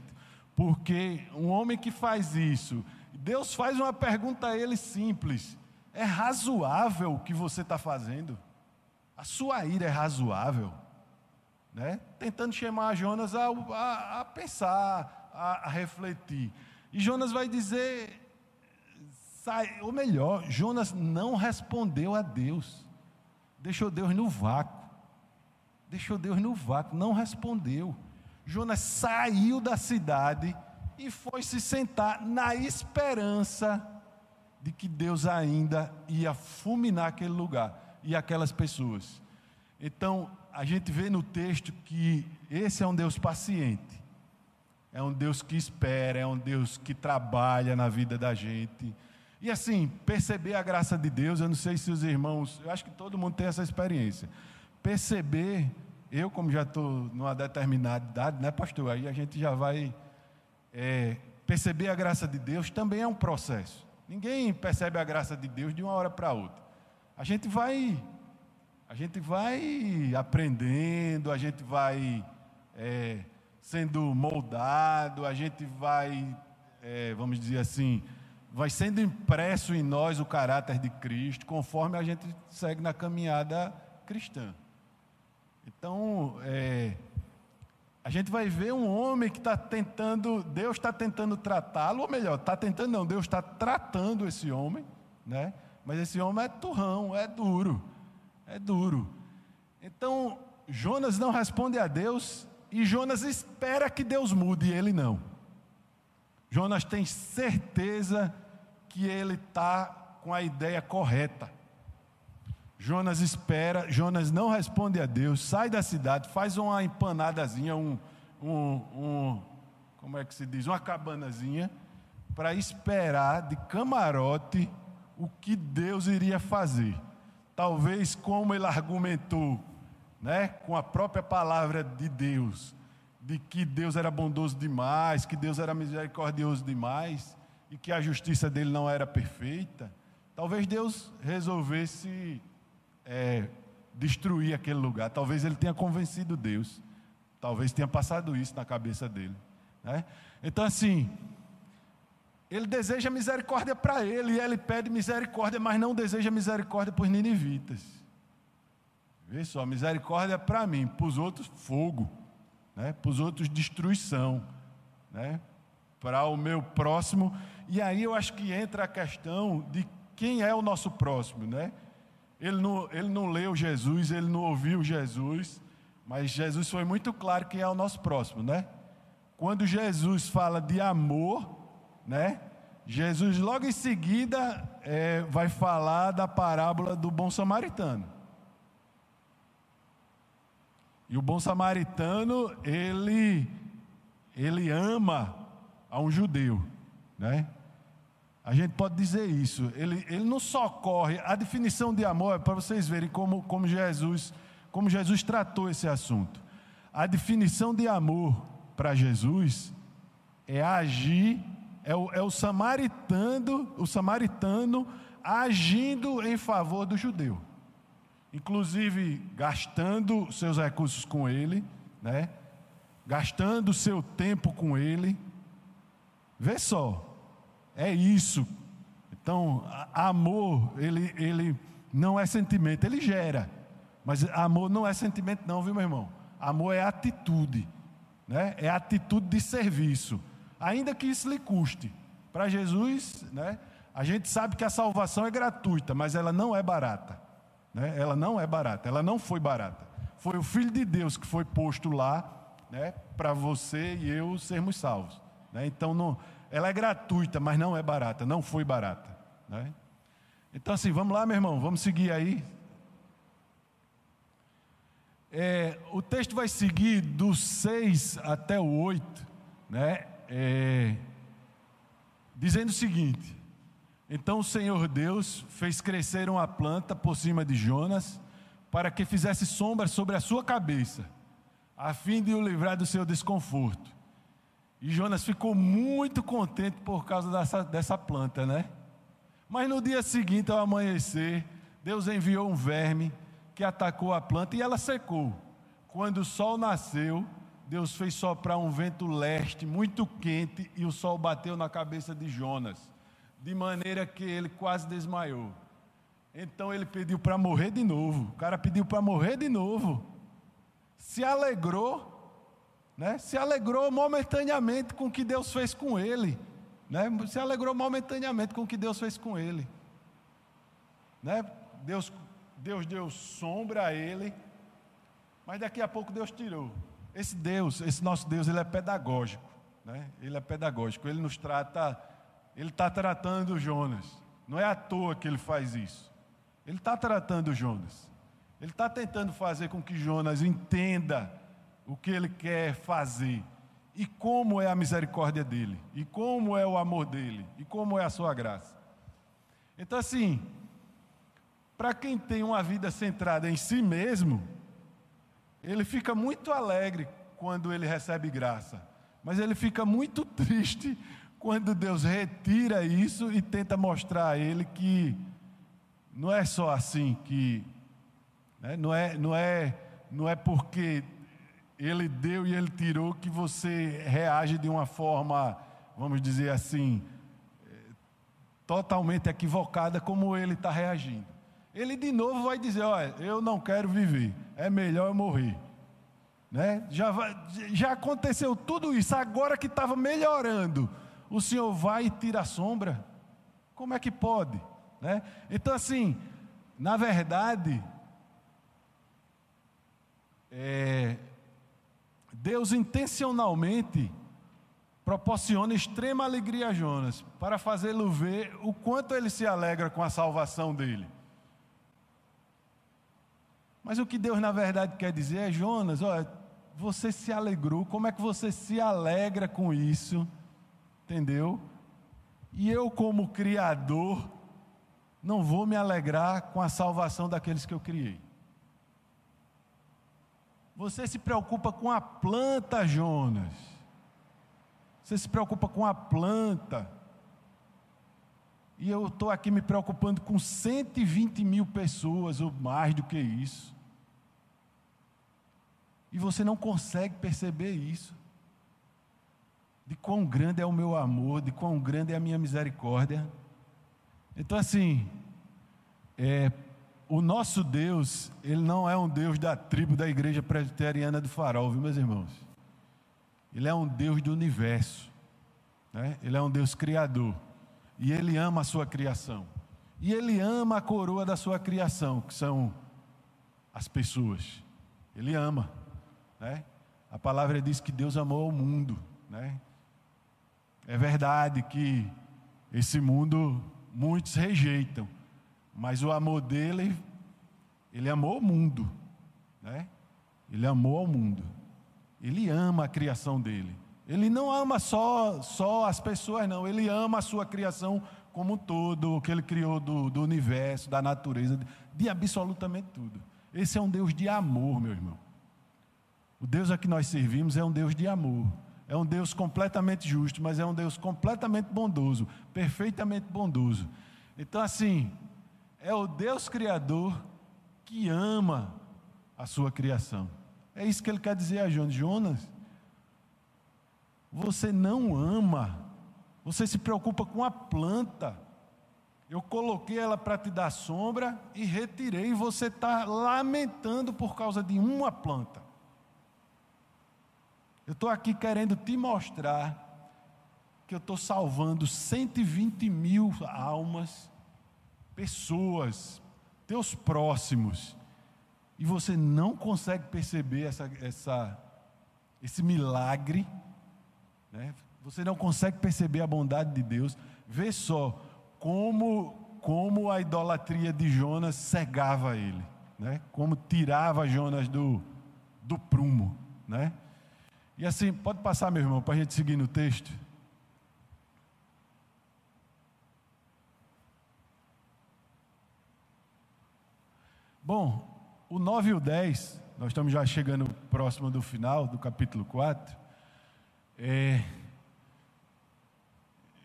Porque um homem que faz isso, Deus faz uma pergunta a ele simples: é razoável o que você está fazendo? A sua ira é razoável? Né? Tentando chamar Jonas a, a, a pensar, a, a, refletir. E Jonas vai dizer, sai, ou melhor, Jonas não respondeu a Deus. Deixou Deus no vácuo. Deixou Deus no vácuo, não respondeu. Jonas saiu da cidade e foi se sentar na esperança de que Deus ainda ia fulminar aquele lugar e aquelas pessoas. Então, a gente vê no texto que esse é um Deus paciente, é um Deus que espera, é um Deus que trabalha na vida da gente e assim, perceber a graça de Deus, eu não sei se os irmãos, eu acho que todo mundo tem essa experiência. Perceber, eu como já estou numa determinada idade, né, pastor? Aí a gente já vai. É, perceber a graça de Deus também é um processo. Ninguém percebe a graça de Deus de uma hora para outra. a gente vai, a gente vai aprendendo, a gente vai é, sendo moldado, a gente vai, é, vamos dizer assim, vai sendo impresso em nós o caráter de Cristo, conforme a gente segue na caminhada cristã. Então, é, a gente vai ver um homem que está tentando, Deus está tentando tratá-lo, ou melhor, está tentando não, Deus está tratando esse homem, né? Mas esse homem é turrão, é duro, é duro. Então, Jonas não responde a Deus e Jonas espera que Deus mude e ele não. Jonas tem certeza que ele está com a ideia correta. Jonas espera, Jonas não responde a Deus, sai da cidade, faz uma empanadazinha, um, um, um como é que se diz, uma cabanazinha, para esperar de camarote o que Deus iria fazer. Talvez como ele argumentou, né, com a própria palavra de Deus, de que Deus era bondoso demais, que Deus era misericordioso demais e que a justiça dele não era perfeita. Talvez Deus resolvesse é, destruir aquele lugar. Talvez ele tenha convencido Deus. Talvez tenha passado isso na cabeça dele. Né? Então, assim, ele deseja misericórdia para ele, e ele pede misericórdia, mas não deseja misericórdia por ninivitas. Vê só, misericórdia para mim, para os outros, fogo, né? para os outros, destruição, né? para o meu próximo. E aí eu acho que entra a questão de quem é o nosso próximo, né? Ele não, ele não leu Jesus, ele não ouviu Jesus, mas Jesus foi muito claro quem é o nosso próximo, né? Quando Jesus fala de amor, né? Jesus logo em seguida é, vai falar da parábola do bom samaritano. E o bom samaritano, ele, ele ama a um judeu, né? A gente pode dizer isso. Ele, ele não socorre. A definição de amor é para vocês verem como, como, Jesus, como Jesus tratou esse assunto. A definição de amor para Jesus é agir, é o, é o samaritano, o samaritano agindo em favor do judeu. Inclusive gastando seus recursos com ele, né? gastando seu tempo com ele. Vê só, é isso. Então, amor, ele, ele não é sentimento, ele gera. Mas amor não é sentimento, não, viu, meu irmão? Amor é atitude, né? é atitude de serviço, ainda que isso lhe custe. Para Jesus, né? a gente sabe que a salvação é gratuita, mas ela não é barata. Né? Ela não é barata, ela não foi barata. Foi o Filho de Deus que foi posto lá né? para você e eu sermos salvos. Né? Então, não, ela é gratuita, mas não é barata, não foi barata. Né? Então, assim, vamos lá, meu irmão, vamos seguir aí. É, o texto vai seguir do 6 até o 8, né? É, dizendo o seguinte: Então o Senhor Deus fez crescer uma planta por cima de Jonas, para que fizesse sombra sobre a sua cabeça, a fim de o livrar do seu desconforto. E Jonas ficou muito contente por causa dessa, dessa planta, né? Mas no dia seguinte, ao amanhecer, Deus enviou um verme que atacou a planta e ela secou. Quando o sol nasceu, Deus fez soprar um vento leste muito quente e o sol bateu na cabeça de Jonas, de maneira que ele quase desmaiou. Então ele pediu para morrer de novo. O cara pediu para morrer de novo. Se alegrou né? Se alegrou momentaneamente com o que Deus fez com ele, né? Se alegrou momentaneamente com o que Deus fez com ele, né? Deus, Deus deu sombra a ele, mas daqui a pouco Deus tirou. Esse Deus, esse nosso Deus, ele é pedagógico, né? Ele é pedagógico. Ele nos trata, ele está tratando Jonas. Não é à toa que ele faz isso. Ele está tratando Jonas. Ele está tentando fazer com que Jonas entenda o que ele quer fazer e como é a misericórdia dele, e como é o amor dele, e como é a sua graça. Então, assim, para quem tem uma vida centrada em si mesmo, ele fica muito alegre quando ele recebe graça, mas ele fica muito triste quando Deus retira isso e tenta mostrar a ele que não é só assim que. Né, não, é, não, é, não é porque ele deu e ele tirou que você reage de uma forma, vamos dizer assim, totalmente equivocada como ele está reagindo. Ele de novo vai dizer: Olha, eu não quero viver, é melhor eu morrer. Né? Já, já aconteceu tudo isso, agora que estava melhorando, o Senhor vai e tira a sombra? Como é que pode? Né? Então, assim, na verdade, é, Deus intencionalmente proporciona extrema alegria a Jonas, para fazê-lo ver o quanto ele se alegra com a salvação dele. Mas o que Deus na verdade quer dizer é: Jonas, olha, você se alegrou, como é que você se alegra com isso? Entendeu? E eu, como Criador, não vou me alegrar com a salvação daqueles que eu criei. Você se preocupa com a planta, Jonas. Você se preocupa com a planta. E eu estou aqui me preocupando com 120 mil pessoas, ou mais do que isso. E você não consegue perceber isso. De quão grande é o meu amor, de quão grande é a minha misericórdia. Então, assim, é, o nosso Deus, ele não é um Deus da tribo da igreja presbiteriana do farol, viu, meus irmãos? Ele é um Deus do universo, né? ele é um Deus criador, e ele ama a sua criação, e ele ama a coroa da sua criação, que são as pessoas, ele ama, né? A palavra diz que Deus amou o mundo, né? É verdade que esse mundo muitos rejeitam, mas o amor dele, ele amou o mundo, né? Ele amou ao mundo. Ele ama a criação dele. Ele não ama só, só as pessoas, não. Ele ama a sua criação como um todo, o que ele criou do, do universo, da natureza, de absolutamente tudo. Esse é um Deus de amor, meu irmão. O Deus a que nós servimos é um Deus de amor. É um Deus completamente justo, mas é um Deus completamente bondoso, perfeitamente bondoso. Então, assim, é o Deus Criador que ama a sua criação. É isso que ele quer dizer a Jonas. Jonas, você não ama, você se preocupa com a planta. Eu coloquei ela para te dar sombra e retirei, e você está lamentando por causa de uma planta. Eu estou aqui querendo te mostrar que eu estou salvando 120 mil almas, pessoas, teus próximos, e você não consegue perceber essa, essa, esse milagre, né? você não consegue perceber a bondade de Deus, vê só como, como a idolatria de Jonas cegava ele, né? como tirava Jonas do, do prumo. Né? E assim, pode passar, meu irmão, para a gente seguir no texto. Bom, o 9 e o 10, nós estamos já chegando próximo do final do capítulo 4. É...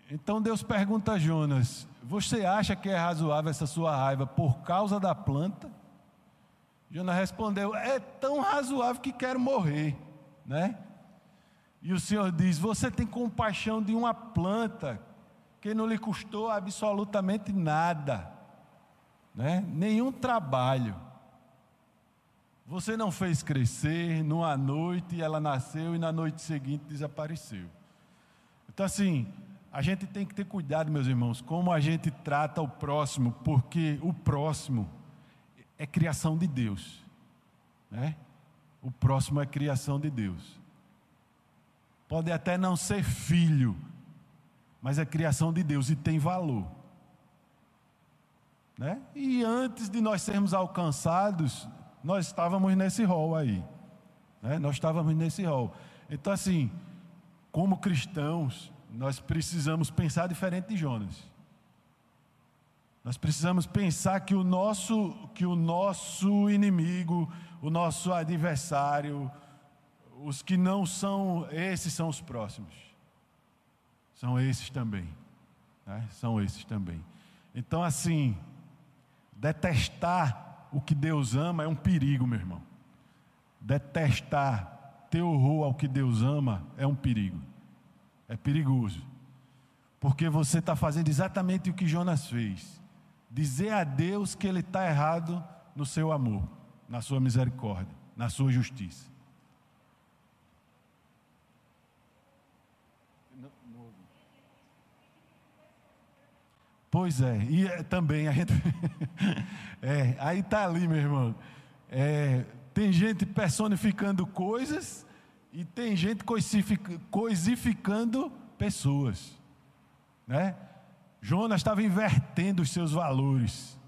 Então Deus pergunta a Jonas: Você acha que é razoável essa sua raiva por causa da planta? Jonas respondeu: É tão razoável que quero morrer, né? E o Senhor diz: Você tem compaixão de uma planta que não lhe custou absolutamente nada, né? Nenhum trabalho. Você não fez crescer, numa noite ela nasceu e na noite seguinte desapareceu. Então, assim, a gente tem que ter cuidado, meus irmãos, como a gente trata o próximo, porque o próximo é criação de Deus, né? O próximo é criação de Deus. Pode até não ser filho, mas é criação de Deus e tem valor. Né? E antes de nós sermos alcançados, nós estávamos nesse rol aí. Né? Nós estávamos nesse rol. Então, assim, como cristãos, nós precisamos pensar diferente de Jonas. Nós precisamos pensar que o nosso, que o nosso inimigo, o nosso adversário, os que não são, esses são os próximos. São esses também. Né? São esses também. Então, assim, Detestar o que Deus ama é um perigo, meu irmão. Detestar, ter horror ao que Deus ama é um perigo. É perigoso. Porque você está fazendo exatamente o que Jonas fez: dizer a Deus que ele está errado no seu amor, na sua misericórdia, na sua justiça. Pois é, e é, também a gente. é, aí está ali, meu irmão. É, tem gente personificando coisas e tem gente coisificando pessoas. Né? Jonas estava invertendo os seus valores.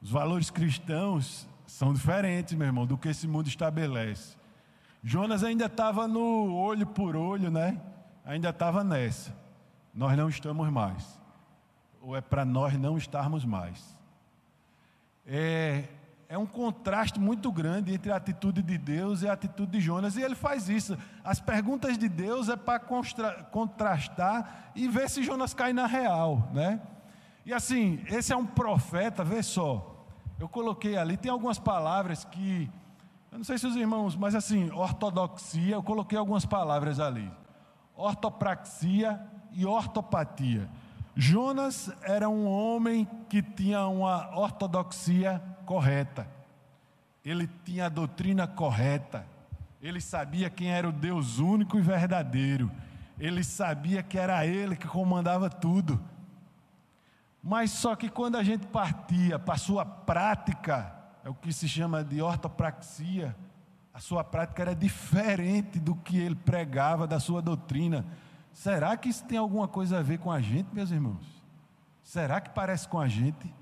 Os valores cristãos são diferentes, meu irmão, do que esse mundo estabelece. Jonas ainda estava no olho por olho, né? Ainda estava nessa. Nós não estamos mais ou é para nós não estarmos mais. É, é um contraste muito grande entre a atitude de Deus e a atitude de Jonas, e ele faz isso. As perguntas de Deus é para contrastar e ver se Jonas cai na real, né? E assim, esse é um profeta, vê só. Eu coloquei ali, tem algumas palavras que, eu não sei se os irmãos, mas assim, ortodoxia, eu coloquei algumas palavras ali. Ortopraxia e ortopatia. Jonas era um homem que tinha uma ortodoxia correta, ele tinha a doutrina correta, ele sabia quem era o Deus único e verdadeiro, ele sabia que era ele que comandava tudo. Mas só que quando a gente partia para a sua prática, é o que se chama de ortopraxia, a sua prática era diferente do que ele pregava, da sua doutrina. Será que isso tem alguma coisa a ver com a gente, meus irmãos? Será que parece com a gente?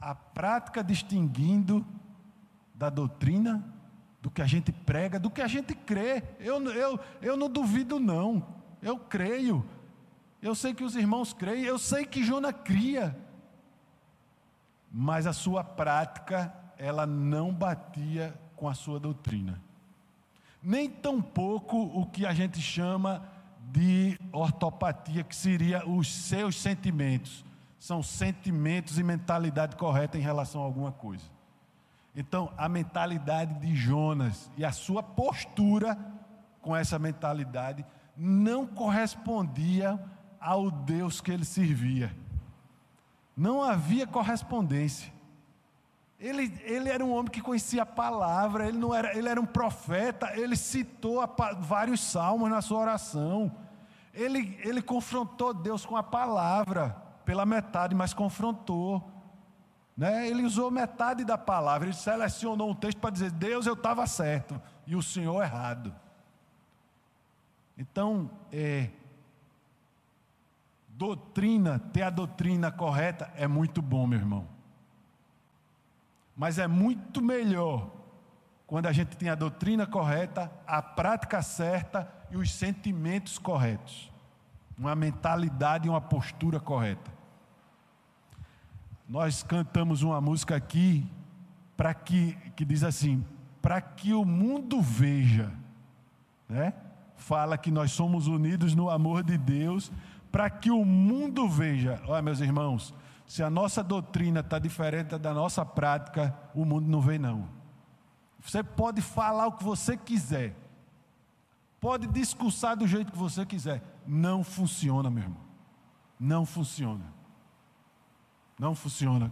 A prática distinguindo da doutrina, do que a gente prega, do que a gente crê. Eu, eu, eu não duvido, não. Eu creio. Eu sei que os irmãos creem. Eu sei que Jona cria. Mas a sua prática, ela não batia com a sua doutrina. Nem tampouco o que a gente chama de ortopatia, que seria os seus sentimentos. São sentimentos e mentalidade correta em relação a alguma coisa. Então, a mentalidade de Jonas e a sua postura com essa mentalidade não correspondia ao Deus que ele servia. Não havia correspondência. Ele, ele era um homem que conhecia a palavra, ele, não era, ele era um profeta, ele citou a, vários salmos na sua oração. Ele, ele confrontou Deus com a palavra, pela metade, mas confrontou. Né? Ele usou metade da palavra, ele selecionou um texto para dizer: Deus, eu estava certo e o Senhor errado. Então, é, doutrina, ter a doutrina correta é muito bom, meu irmão. Mas é muito melhor quando a gente tem a doutrina correta, a prática certa e os sentimentos corretos. Uma mentalidade e uma postura correta. Nós cantamos uma música aqui para que que diz assim, para que o mundo veja, né? Fala que nós somos unidos no amor de Deus, para que o mundo veja. Olha, meus irmãos, se a nossa doutrina está diferente da nossa prática, o mundo não vem, não. Você pode falar o que você quiser, pode discursar do jeito que você quiser, não funciona, meu irmão. Não funciona. Não funciona.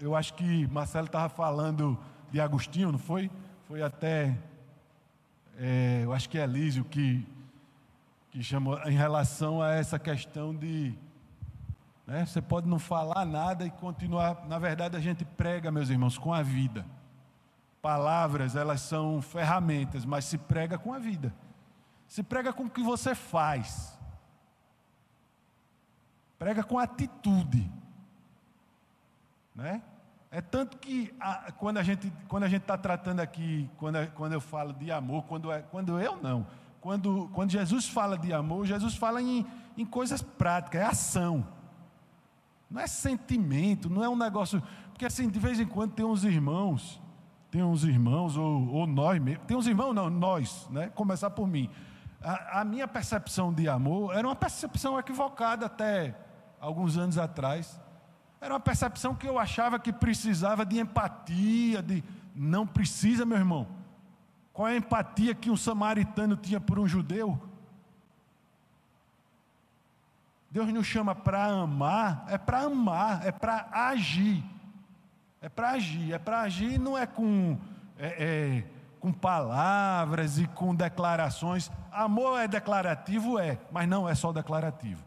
Eu acho que Marcelo estava falando de Agostinho, não foi? Foi até, é, eu acho que é Elísio que, que chamou em relação a essa questão de né? Você pode não falar nada e continuar. Na verdade, a gente prega, meus irmãos, com a vida. Palavras, elas são ferramentas, mas se prega com a vida. Se prega com o que você faz. Prega com atitude. Né? É tanto que a, quando a gente quando a gente está tratando aqui, quando, quando eu falo de amor, quando, é, quando eu não, quando, quando Jesus fala de amor, Jesus fala em, em coisas práticas, é ação. Não é sentimento, não é um negócio. Porque assim, de vez em quando tem uns irmãos, tem uns irmãos, ou, ou nós mesmo, tem uns irmãos, não, nós, né? Começar por mim. A, a, minha percepção de amor era uma percepção equivocada até alguns anos atrás. Era uma percepção que eu achava que precisava de empatia, de não precisa, meu irmão. Qual é a empatia que um samaritano tinha por um judeu? Deus nos chama para amar, é para amar, é para agir. É para agir, é para agir, não é com, é, é, com palavras e com declarações. Amor é declarativo, é, mas não é só declarativo.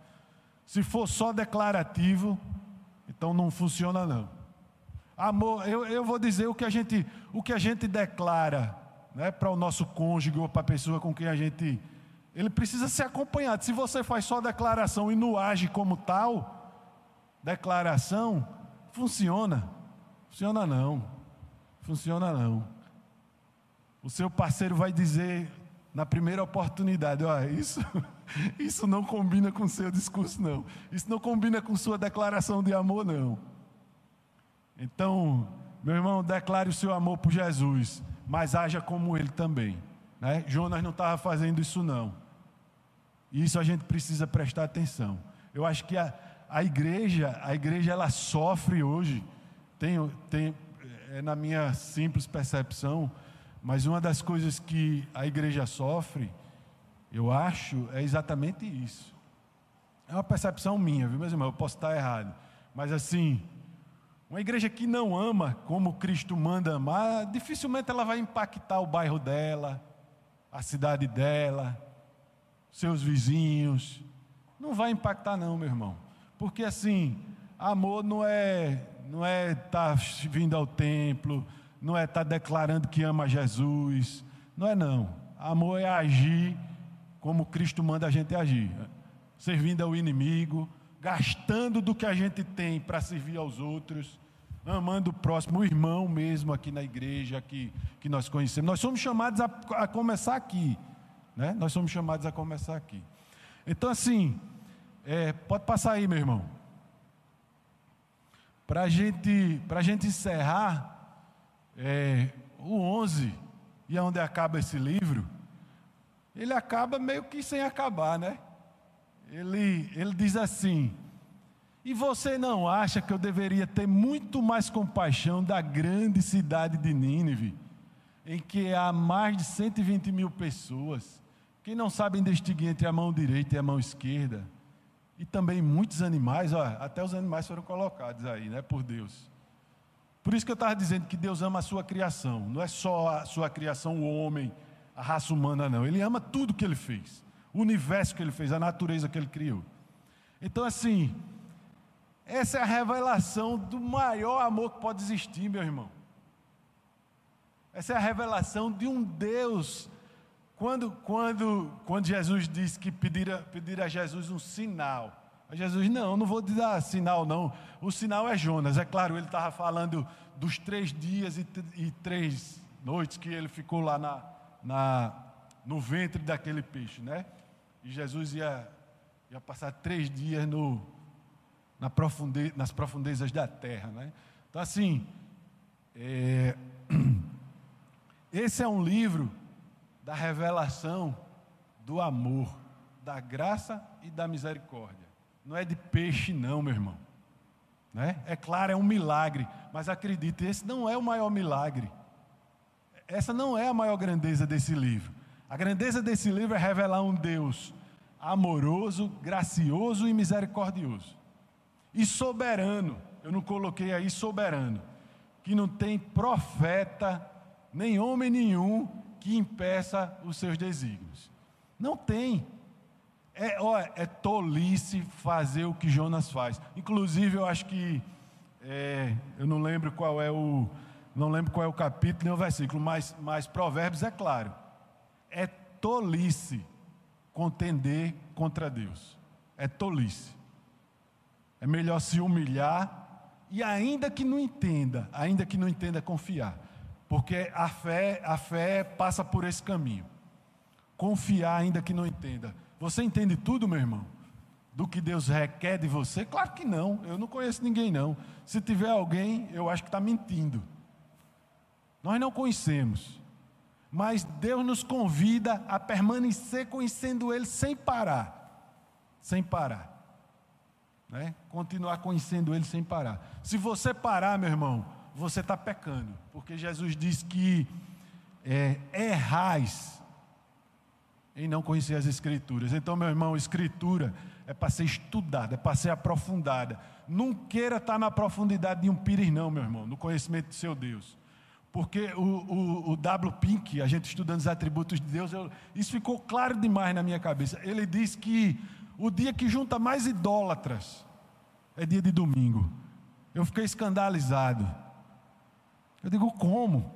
Se for só declarativo, então não funciona não. Amor, eu, eu vou dizer o que a gente, o que a gente declara né, para o nosso cônjuge ou para a pessoa com quem a gente ele precisa ser acompanhado. Se você faz só declaração e não age como tal, declaração, funciona. Funciona não. Funciona não. O seu parceiro vai dizer na primeira oportunidade, ó, isso, isso não combina com o seu discurso não. Isso não combina com sua declaração de amor não. Então, meu irmão, declare o seu amor por Jesus, mas haja como ele também. Né? Jonas não estava fazendo isso não. E isso a gente precisa prestar atenção. Eu acho que a, a igreja, a igreja ela sofre hoje, tem, tem, é na minha simples percepção, mas uma das coisas que a igreja sofre, eu acho, é exatamente isso. É uma percepção minha, viu, meus irmãos? Eu posso estar errado. Mas assim, uma igreja que não ama como Cristo manda amar, dificilmente ela vai impactar o bairro dela, a cidade dela, seus vizinhos. Não vai impactar não, meu irmão. Porque assim, amor não é não é estar tá vindo ao templo, não é estar tá declarando que ama Jesus, não é não. Amor é agir como Cristo manda a gente agir, servindo ao inimigo, gastando do que a gente tem para servir aos outros, amando o próximo, o irmão mesmo aqui na igreja que, que nós conhecemos. Nós somos chamados a, a começar aqui. Né? Nós somos chamados a começar aqui. Então, assim, é, pode passar aí, meu irmão. Para gente, a gente encerrar, é, o 11, e é onde acaba esse livro, ele acaba meio que sem acabar, né? Ele, ele diz assim: E você não acha que eu deveria ter muito mais compaixão da grande cidade de Nínive, em que há mais de 120 mil pessoas? que não sabem distinguir entre a mão direita e a mão esquerda. E também muitos animais, ó, até os animais foram colocados aí, né, por Deus. Por isso que eu estava dizendo que Deus ama a sua criação, não é só a sua criação, o homem, a raça humana, não. Ele ama tudo que ele fez, o universo que ele fez, a natureza que ele criou. Então, assim, essa é a revelação do maior amor que pode existir, meu irmão. Essa é a revelação de um Deus quando, quando, quando Jesus disse que pedir a, pedir a Jesus um sinal, Jesus, não, não vou te dar sinal, não. O sinal é Jonas. É claro, ele estava falando dos três dias e, e, três noites que ele ficou lá na, na, no ventre daquele peixe, né? E Jesus ia, ia passar três dias no, na profunde, nas profundezas da terra, né? Então, assim, é, esse é um livro da revelação do amor, da graça e da misericórdia. Não é de peixe, não, meu irmão. Né? É claro, é um milagre, mas acredite, esse não é o maior milagre. Essa não é a maior grandeza desse livro. A grandeza desse livro é revelar um Deus amoroso, gracioso e misericordioso. E soberano, eu não coloquei aí soberano, que não tem profeta, nem homem nenhum que impeça os seus desígnios. Não tem. É, ó, é tolice fazer o que Jonas faz. Inclusive, eu acho que é, eu não lembro qual é o não lembro qual é o capítulo nem o versículo, mas, mas Provérbios é claro. É tolice contender contra Deus. É tolice. É melhor se humilhar e ainda que não entenda, ainda que não entenda confiar. Porque a fé, a fé passa por esse caminho. Confiar ainda que não entenda. Você entende tudo, meu irmão? Do que Deus requer de você? Claro que não. Eu não conheço ninguém não. Se tiver alguém, eu acho que está mentindo. Nós não conhecemos. Mas Deus nos convida a permanecer conhecendo Ele sem parar. Sem parar. Né? Continuar conhecendo Ele sem parar. Se você parar, meu irmão, você está pecando, porque Jesus diz que é, errais em não conhecer as Escrituras. Então, meu irmão, Escritura é para ser estudada, é para ser aprofundada. Não queira estar na profundidade de um pires, não, meu irmão, no conhecimento do seu Deus. Porque o, o, o W. Pink, a gente estudando os atributos de Deus, eu, isso ficou claro demais na minha cabeça. Ele diz que o dia que junta mais idólatras é dia de domingo. Eu fiquei escandalizado. Eu digo, como?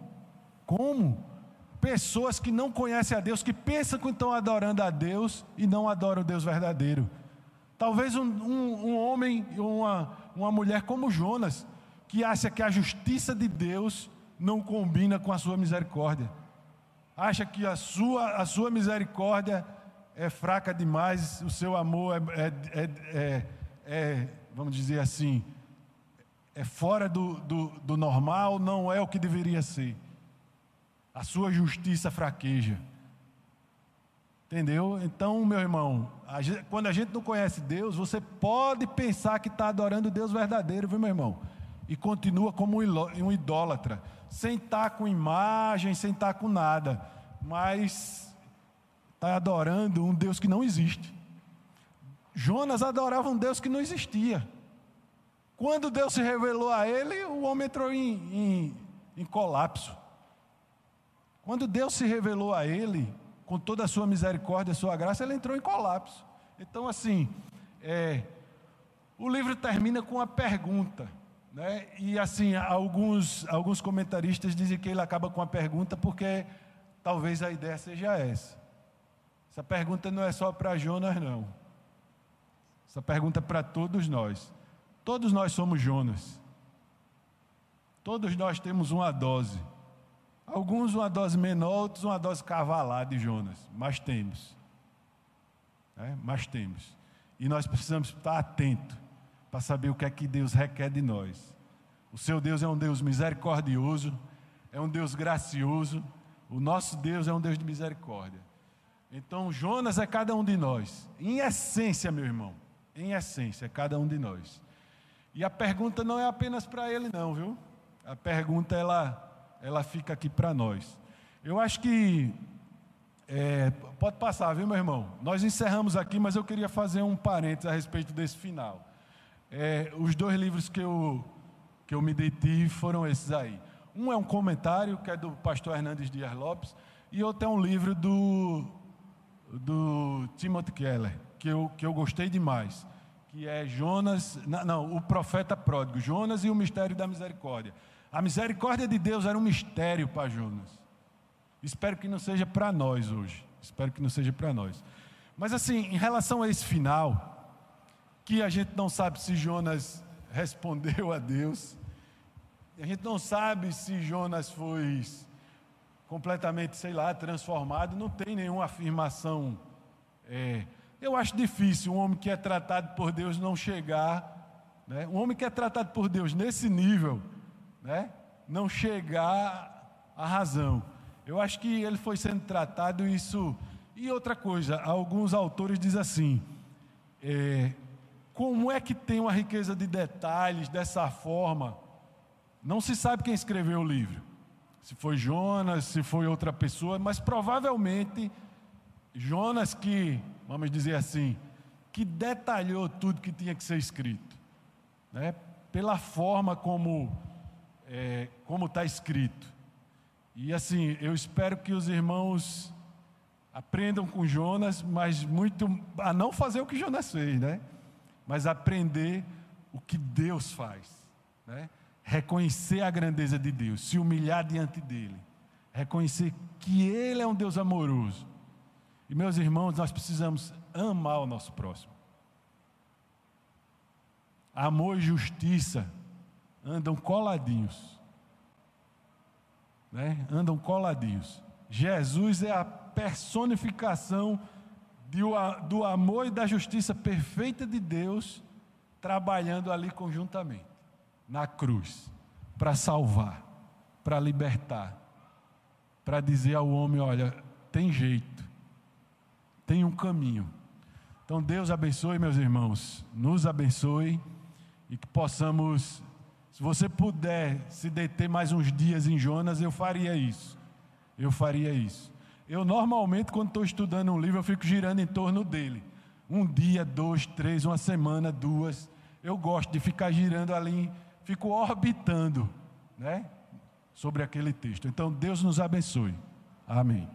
Como? Pessoas que não conhecem a Deus, que pensam que estão adorando a Deus e não adoram o Deus verdadeiro. Talvez um, um, um homem, uma, uma mulher como Jonas, que acha que a justiça de Deus não combina com a sua misericórdia. Acha que a sua, a sua misericórdia é fraca demais, o seu amor é, é, é, é, é vamos dizer assim, é fora do, do, do normal, não é o que deveria ser. A sua justiça fraqueja. Entendeu? Então, meu irmão, a gente, quando a gente não conhece Deus, você pode pensar que está adorando Deus verdadeiro, viu, meu irmão? E continua como um idólatra, sem estar tá com imagem, sem estar tá com nada, mas está adorando um Deus que não existe. Jonas adorava um Deus que não existia. Quando Deus se revelou a ele, o homem entrou em, em, em colapso. Quando Deus se revelou a ele, com toda a sua misericórdia, a sua graça, ele entrou em colapso. Então, assim, é, o livro termina com uma pergunta. Né? E, assim, alguns, alguns comentaristas dizem que ele acaba com a pergunta porque talvez a ideia seja essa. Essa pergunta não é só para Jonas, não. Essa pergunta é para todos nós. Todos nós somos Jonas. Todos nós temos uma dose. Alguns uma dose menor, outros uma dose cavalar de Jonas, mas temos. É, mas temos. E nós precisamos estar atentos para saber o que é que Deus requer de nós. O seu Deus é um Deus misericordioso, é um Deus gracioso. O nosso Deus é um Deus de misericórdia. Então, Jonas é cada um de nós. Em essência, meu irmão, em essência, é cada um de nós. E a pergunta não é apenas para ele, não, viu? A pergunta, ela ela fica aqui para nós. Eu acho que é, pode passar, viu, meu irmão? Nós encerramos aqui, mas eu queria fazer um parênteses a respeito desse final. É, os dois livros que eu, que eu me detive foram esses aí. Um é um comentário, que é do pastor Hernandes Dias Lopes, e outro é um livro do, do Timothy Keller, que eu, que eu gostei demais, que é Jonas, não, não, o profeta pródigo, Jonas e o mistério da misericórdia. A misericórdia de Deus era um mistério para Jonas. Espero que não seja para nós hoje. Espero que não seja para nós. Mas assim, em relação a esse final, que a gente não sabe se Jonas respondeu a Deus, a gente não sabe se Jonas foi completamente, sei lá, transformado, não tem nenhuma afirmação. É, eu acho difícil um homem que é tratado por Deus não chegar, né? um homem que é tratado por Deus nesse nível, né? não chegar à razão. Eu acho que ele foi sendo tratado isso. E outra coisa, alguns autores dizem assim: é, como é que tem uma riqueza de detalhes dessa forma? Não se sabe quem escreveu o livro. Se foi Jonas, se foi outra pessoa, mas provavelmente Jonas que, vamos dizer assim, que detalhou tudo que tinha que ser escrito, né? Pela forma como é, como está escrito. E assim, eu espero que os irmãos aprendam com Jonas, mas muito a não fazer o que Jonas fez, né? Mas aprender o que Deus faz, né? Reconhecer a grandeza de Deus, se humilhar diante dele, reconhecer que ele é um Deus amoroso. E meus irmãos, nós precisamos amar o nosso próximo. Amor e justiça andam coladinhos. Né? Andam coladinhos. Jesus é a personificação do amor e da justiça perfeita de Deus trabalhando ali conjuntamente, na cruz, para salvar, para libertar, para dizer ao homem: olha, tem jeito, tem um caminho. Então Deus abençoe, meus irmãos, nos abençoe e que possamos, se você puder se deter mais uns dias em Jonas, eu faria isso. Eu faria isso. Eu normalmente, quando estou estudando um livro, eu fico girando em torno dele. Um dia, dois, três, uma semana, duas. Eu gosto de ficar girando ali, fico orbitando, né? Sobre aquele texto. Então, Deus nos abençoe. Amém.